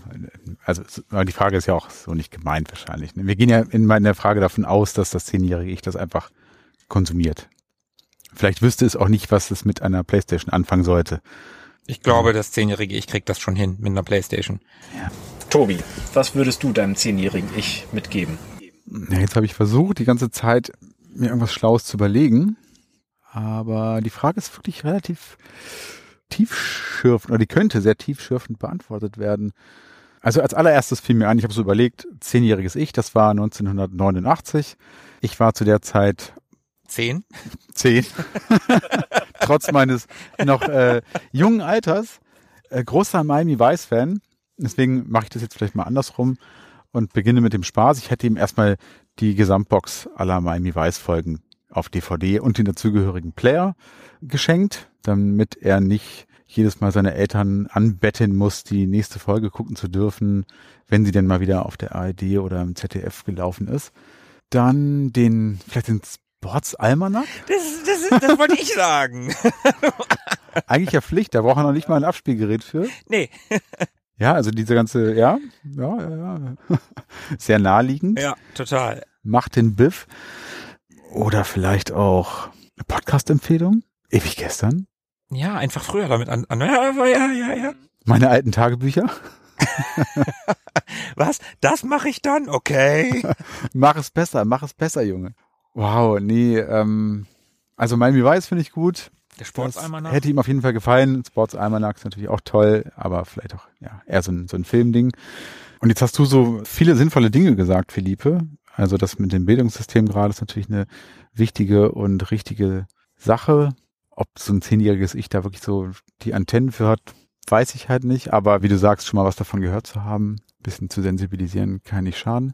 also die Frage ist ja auch so nicht gemeint wahrscheinlich. Ne? Wir gehen ja in meiner Frage davon aus, dass das zehnjährige Ich das einfach konsumiert. Vielleicht wüsste es auch nicht, was es mit einer Playstation anfangen sollte. Ich glaube, das zehnjährige Ich kriegt das schon hin mit einer Playstation. Ja. Tobi, was würdest du deinem zehnjährigen Ich mitgeben? Ja, jetzt habe ich versucht, die ganze Zeit mir irgendwas Schlaues zu überlegen. Aber die Frage ist wirklich relativ tiefschürfend, oder die könnte sehr tiefschürfend beantwortet werden. Also als allererstes fiel mir ein, ich habe so überlegt, zehnjähriges Ich, das war 1989. Ich war zu der Zeit zehn. Zehn. Trotz meines noch äh, jungen Alters. Äh, großer Miami Vice-Fan. Deswegen mache ich das jetzt vielleicht mal andersrum und beginne mit dem Spaß. Ich hätte ihm erstmal die Gesamtbox aller Miami Vice Folgen auf DVD und den dazugehörigen Player geschenkt, damit er nicht jedes Mal seine Eltern anbetten muss, die nächste Folge gucken zu dürfen, wenn sie denn mal wieder auf der ARD oder im ZDF gelaufen ist. Dann den, vielleicht den Sports Almanac? Das, das, das wollte ich sagen. Eigentlich ja Pflicht, da braucht er noch nicht mal ein Abspielgerät für. Nee. Ja, also diese ganze, ja, ja, ja, ja. Sehr naheliegend. Ja, total. Macht den Biff. Oder vielleicht auch eine Podcast-Empfehlung. Ewig gestern. Ja, einfach früher damit an. an ja, ja, ja, ja. Meine alten Tagebücher. Was? Das mache ich dann? Okay. mach es besser, mach es besser, Junge. Wow, nee, ähm, also Miami Vice finde ich gut. Der Sportsalmanach. Hätte ihm auf jeden Fall gefallen. Sportsalmanach ist natürlich auch toll, aber vielleicht auch ja, eher so ein, so ein Filmding. Und jetzt hast du so viele sinnvolle Dinge gesagt, Philippe. Also das mit dem Bildungssystem gerade ist natürlich eine wichtige und richtige Sache. Ob so ein zehnjähriges Ich da wirklich so die Antennen für hat, weiß ich halt nicht. Aber wie du sagst, schon mal was davon gehört zu haben, bisschen zu sensibilisieren, kann nicht schaden.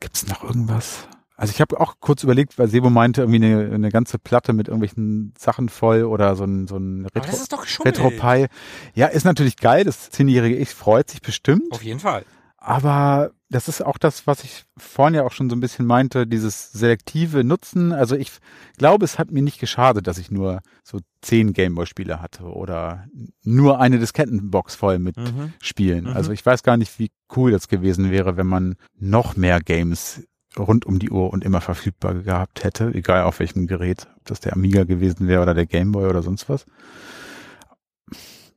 Gibt es noch irgendwas? Also ich habe auch kurz überlegt, weil Sebo meinte, irgendwie eine, eine ganze Platte mit irgendwelchen Sachen voll oder so ein, so ein Retro, das ist doch Retro-Pie. Ja, ist natürlich geil, das zehnjährige Ich freut sich bestimmt. Auf jeden Fall. Aber das ist auch das, was ich vorhin ja auch schon so ein bisschen meinte, dieses selektive Nutzen. Also ich glaube, es hat mir nicht geschadet, dass ich nur so zehn Gameboy-Spiele hatte oder nur eine Diskettenbox voll mit Mhm. Spielen. Mhm. Also ich weiß gar nicht, wie cool das gewesen wäre, wenn man noch mehr Games rund um die Uhr und immer verfügbar gehabt hätte, egal auf welchem Gerät, ob das der Amiga gewesen wäre oder der Gameboy oder sonst was.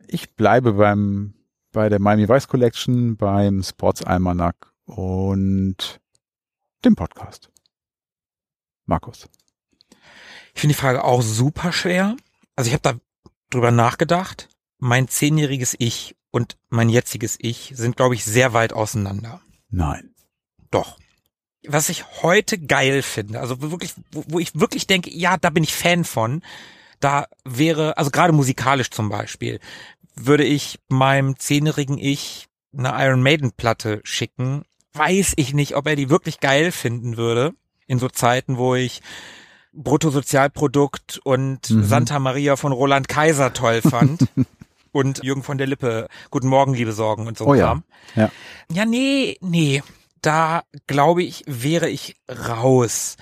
Ich bleibe beim bei der Miami Vice Collection, beim Sports Almanac und dem Podcast. Markus. Ich finde die Frage auch super schwer. Also ich habe da drüber nachgedacht. Mein zehnjähriges Ich und mein jetziges Ich sind, glaube ich, sehr weit auseinander. Nein. Doch. Was ich heute geil finde, also wirklich, wo, wo ich wirklich denke, ja, da bin ich Fan von, da wäre, also gerade musikalisch zum Beispiel, würde ich meinem zehnjährigen Ich eine Iron Maiden Platte schicken, weiß ich nicht, ob er die wirklich geil finden würde in so Zeiten, wo ich Bruttosozialprodukt und Mhm. Santa Maria von Roland Kaiser toll fand und Jürgen von der Lippe Guten Morgen, liebe Sorgen und so Oh ja. Ja. Ja, nee, nee. Da glaube ich, wäre ich raus.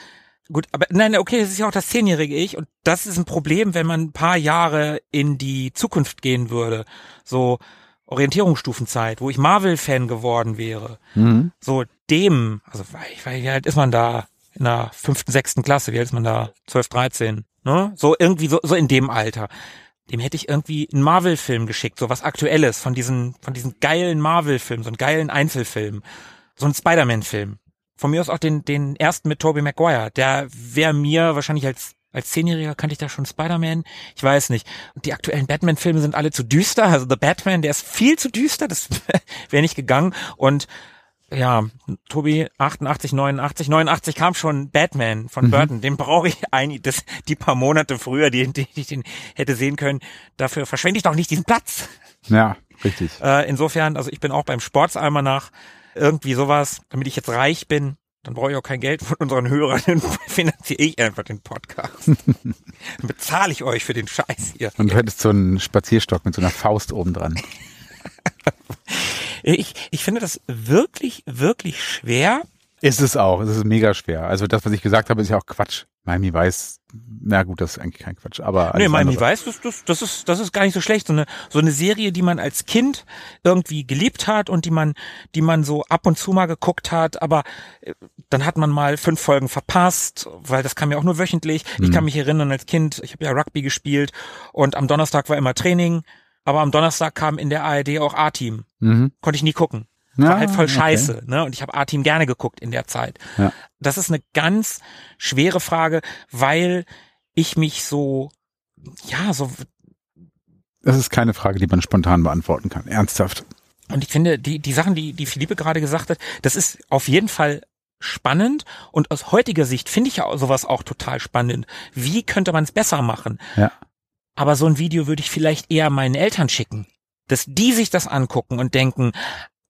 Gut, aber nein, okay, das ist ja auch das zehnjährige Ich und das ist ein Problem, wenn man ein paar Jahre in die Zukunft gehen würde. So Orientierungsstufenzeit, wo ich Marvel-Fan geworden wäre. Mhm. So dem, also weil- weil, wie alt ist man da? In der fünften, sechsten Klasse, wie alt ist man da? 12, 13, ne? So irgendwie so, so in dem Alter. Dem hätte ich irgendwie einen Marvel-Film geschickt, so was Aktuelles von diesen, von diesen geilen Marvel-Filmen, so einen geilen Einzelfilm. So einen Spider-Man-Film. Von mir aus auch den, den ersten mit Tobey Maguire. Der wäre mir wahrscheinlich als als Zehnjähriger kannte ich da schon Spider-Man. Ich weiß nicht. Und die aktuellen Batman-Filme sind alle zu düster. Also The Batman, der ist viel zu düster. Das wäre nicht gegangen. Und ja, Tobi, 88, 89, 89 kam schon Batman von Mhm. Burton. Den brauche ich eigentlich, das, die paar Monate früher, die, die ich den hätte sehen können. Dafür verschwende ich doch nicht diesen Platz. Ja, richtig. Äh, insofern, also ich bin auch beim Sportsalmanach irgendwie sowas, damit ich jetzt reich bin. Dann brauche ich auch kein Geld von unseren Hörern, dann finanziere ich einfach den Podcast. dann bezahle ich euch für den Scheiß hier. Und du hättest so einen Spazierstock mit so einer Faust oben dran. Ich, ich finde das wirklich, wirklich schwer. Ist es auch. Es ist mega schwer. Also das, was ich gesagt habe, ist ja auch Quatsch. Miami weiß, na gut, das ist eigentlich kein Quatsch. Aber Nee, Miami andere- weiß, das, das, das ist, das ist gar nicht so schlecht. So eine, so eine Serie, die man als Kind irgendwie geliebt hat und die man, die man so ab und zu mal geguckt hat, aber äh, dann hat man mal fünf Folgen verpasst, weil das kam ja auch nur wöchentlich. Ich kann mich erinnern als Kind, ich habe ja Rugby gespielt und am Donnerstag war immer Training, aber am Donnerstag kam in der ARD auch A-Team. Mhm. Konnte ich nie gucken. Ja, War halt voll okay. scheiße, ne? Und ich habe A-Team gerne geguckt in der Zeit. Ja. Das ist eine ganz schwere Frage, weil ich mich so, ja, so, Das ist keine Frage, die man spontan beantworten kann. Ernsthaft. und ich finde, die, die Sachen, die, die Philippe gerade gesagt hat, das ist auf jeden Fall spannend und aus heutiger Sicht finde ich ja sowas auch total spannend. Wie könnte man es besser machen? Ja. Aber so ein Video würde ich vielleicht eher meinen Eltern schicken, dass die sich das angucken und denken,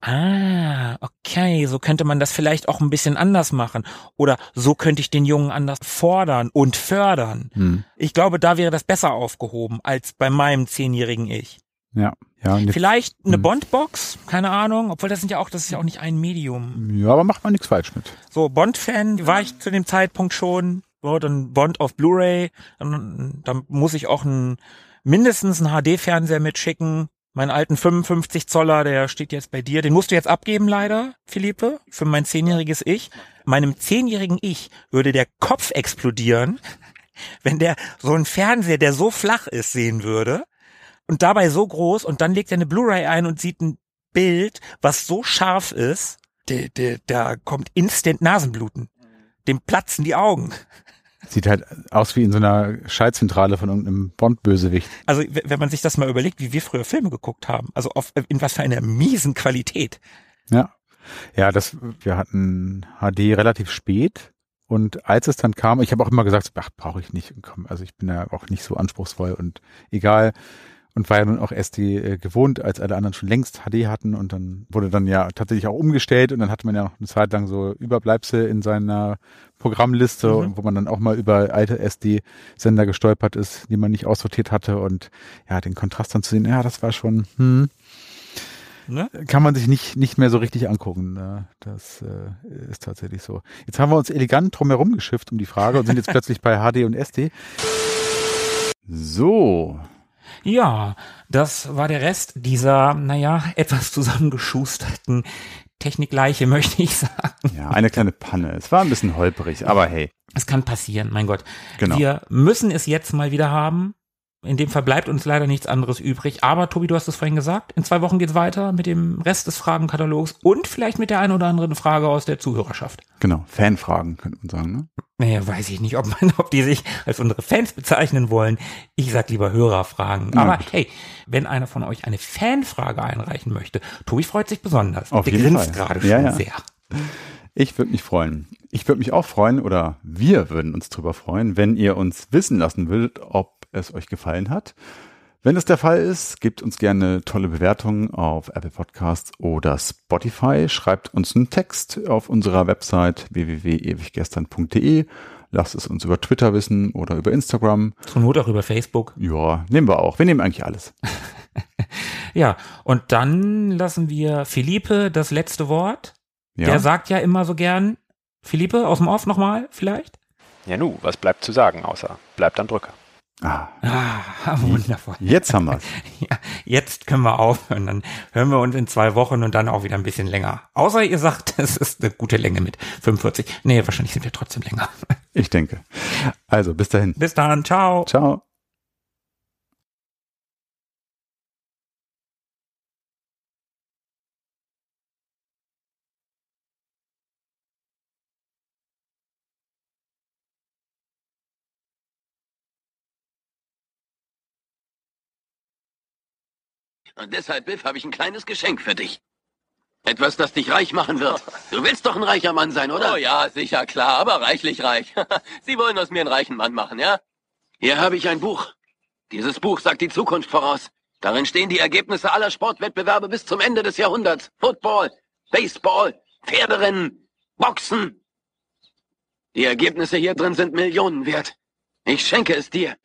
ah, okay, so könnte man das vielleicht auch ein bisschen anders machen. Oder so könnte ich den Jungen anders fordern und fördern. Hm. Ich glaube, da wäre das besser aufgehoben als bei meinem zehnjährigen Ich. Ja. Ja, jetzt, Vielleicht eine Hm. Bond-Box, keine Ahnung, obwohl das sind ja auch, das ist ja auch nicht ein Medium. ja, aber macht man nichts falsch mit. So, Bond-Fan war ich zu dem Zeitpunkt schon. So, dann Bond auf Blu-ray. Dann, dann muss ich auch ein, mindestens einen HD-Fernseher mitschicken. Meinen alten 55 Zoller, der steht jetzt bei dir. Den musst du jetzt abgeben, leider, Philippe, für mein zehnjähriges Ich. Meinem zehnjährigen Ich würde der Kopf explodieren, wenn der so einen Fernseher, der so flach ist, sehen würde und dabei so groß und dann legt er eine Blu-ray ein und sieht ein Bild, was so scharf ist, der, da kommt instant Nasenbluten. Dem platzen die Augen. Sieht halt aus wie in so einer Schaltzentrale von irgendeinem Bond-Bösewicht. Also wenn man sich das mal überlegt, wie wir früher Filme geguckt haben, also auf, in was für einer miesen Qualität. Ja. Ja, das, wir hatten HD relativ spät. Und als es dann kam, ich habe auch immer gesagt, ach, brauche ich nicht. Komm, also ich bin ja auch nicht so anspruchsvoll und egal. Und war ja nun auch SD äh, gewohnt, als alle anderen schon längst HD hatten. Und dann wurde dann ja tatsächlich auch umgestellt. Und dann hatte man ja noch eine Zeit lang so Überbleibsel in seiner Programmliste, Mhm. wo man dann auch mal über alte SD-Sender gestolpert ist, die man nicht aussortiert hatte. Und ja, den Kontrast dann zu sehen, ja, das war schon, hm, Ne? kann man sich nicht, nicht mehr so richtig angucken. Ne? Das äh, ist tatsächlich so. Jetzt haben wir uns elegant drumherum geschifft um die Frage und sind jetzt plötzlich bei HD und SD. So, Ja, das war der Rest dieser, naja, etwas zusammengeschusterten Technikleiche, möchte ich sagen. ja, eine kleine Panne. Es war ein bisschen holprig, aber hey, Es kann passieren, mein Gott. Genau. Wir müssen es jetzt mal wieder haben. In dem Fall bleibt uns leider nichts anderes übrig. Aber Tobi, du hast es vorhin gesagt, in zwei Wochen geht's weiter mit dem Rest des Fragenkatalogs und vielleicht mit der einen oder anderen Frage aus der Zuhörerschaft. genau, Fanfragen könnte man sagen. Ne? Naja, weiß ich nicht, ob man, ob die sich als unsere Fans bezeichnen wollen. Ich sag lieber Hörerfragen. Na Aber gut. hey, wenn einer von euch eine Fanfrage einreichen möchte, Tobi freut sich besonders. Auf Der jeden grinst Fall. gerade schon Ja, ja. sehr. Ich würde mich freuen. Ich würde mich auch freuen oder wir würden uns drüber freuen, wenn ihr uns wissen lassen würdet, ob es euch gefallen hat. Wenn es der Fall ist, gebt uns gerne tolle Bewertungen auf Apple Podcasts oder Spotify. Schreibt uns einen Text auf unserer Website www.ewiggestern.de. Lasst es uns über Twitter wissen oder über Instagram. Zur Not auch über Facebook. Ja, nehmen wir auch. Wir nehmen eigentlich alles. Ja, und dann lassen wir Philippe das letzte Wort. Ja, Der sagt ja immer so gern, Philippe, aus dem Off nochmal vielleicht? Ja, nu, was bleibt zu sagen, außer bleibt am Drücker. Ah, Ah, wundervoll. jetzt haben wir's. Ja, jetzt können wir aufhören. Dann hören wir uns in zwei Wochen und dann auch wieder ein bisschen länger. Außer ihr sagt, es ist eine gute Länge mit 45. Nee, wahrscheinlich sind wir trotzdem länger. Ich denke. Also, bis dahin. Bis dann, ciao. Ciao. Und deshalb, Biff, habe ich ein kleines Geschenk für dich. Etwas, das dich reich machen wird. Du willst doch ein reicher Mann sein, oder? Oh ja, sicher, klar, aber reichlich reich. Sie wollen aus mir einen reichen Mann machen, ja? Hier habe ich ein Buch. Dieses Buch sagt die Zukunft voraus. Darin stehen die Ergebnisse aller Sportwettbewerbe bis zum Ende des Jahrhunderts. Football, Baseball, Pferderennen, Boxen. Die Ergebnisse hier drin sind Millionen wert. Ich schenke es dir.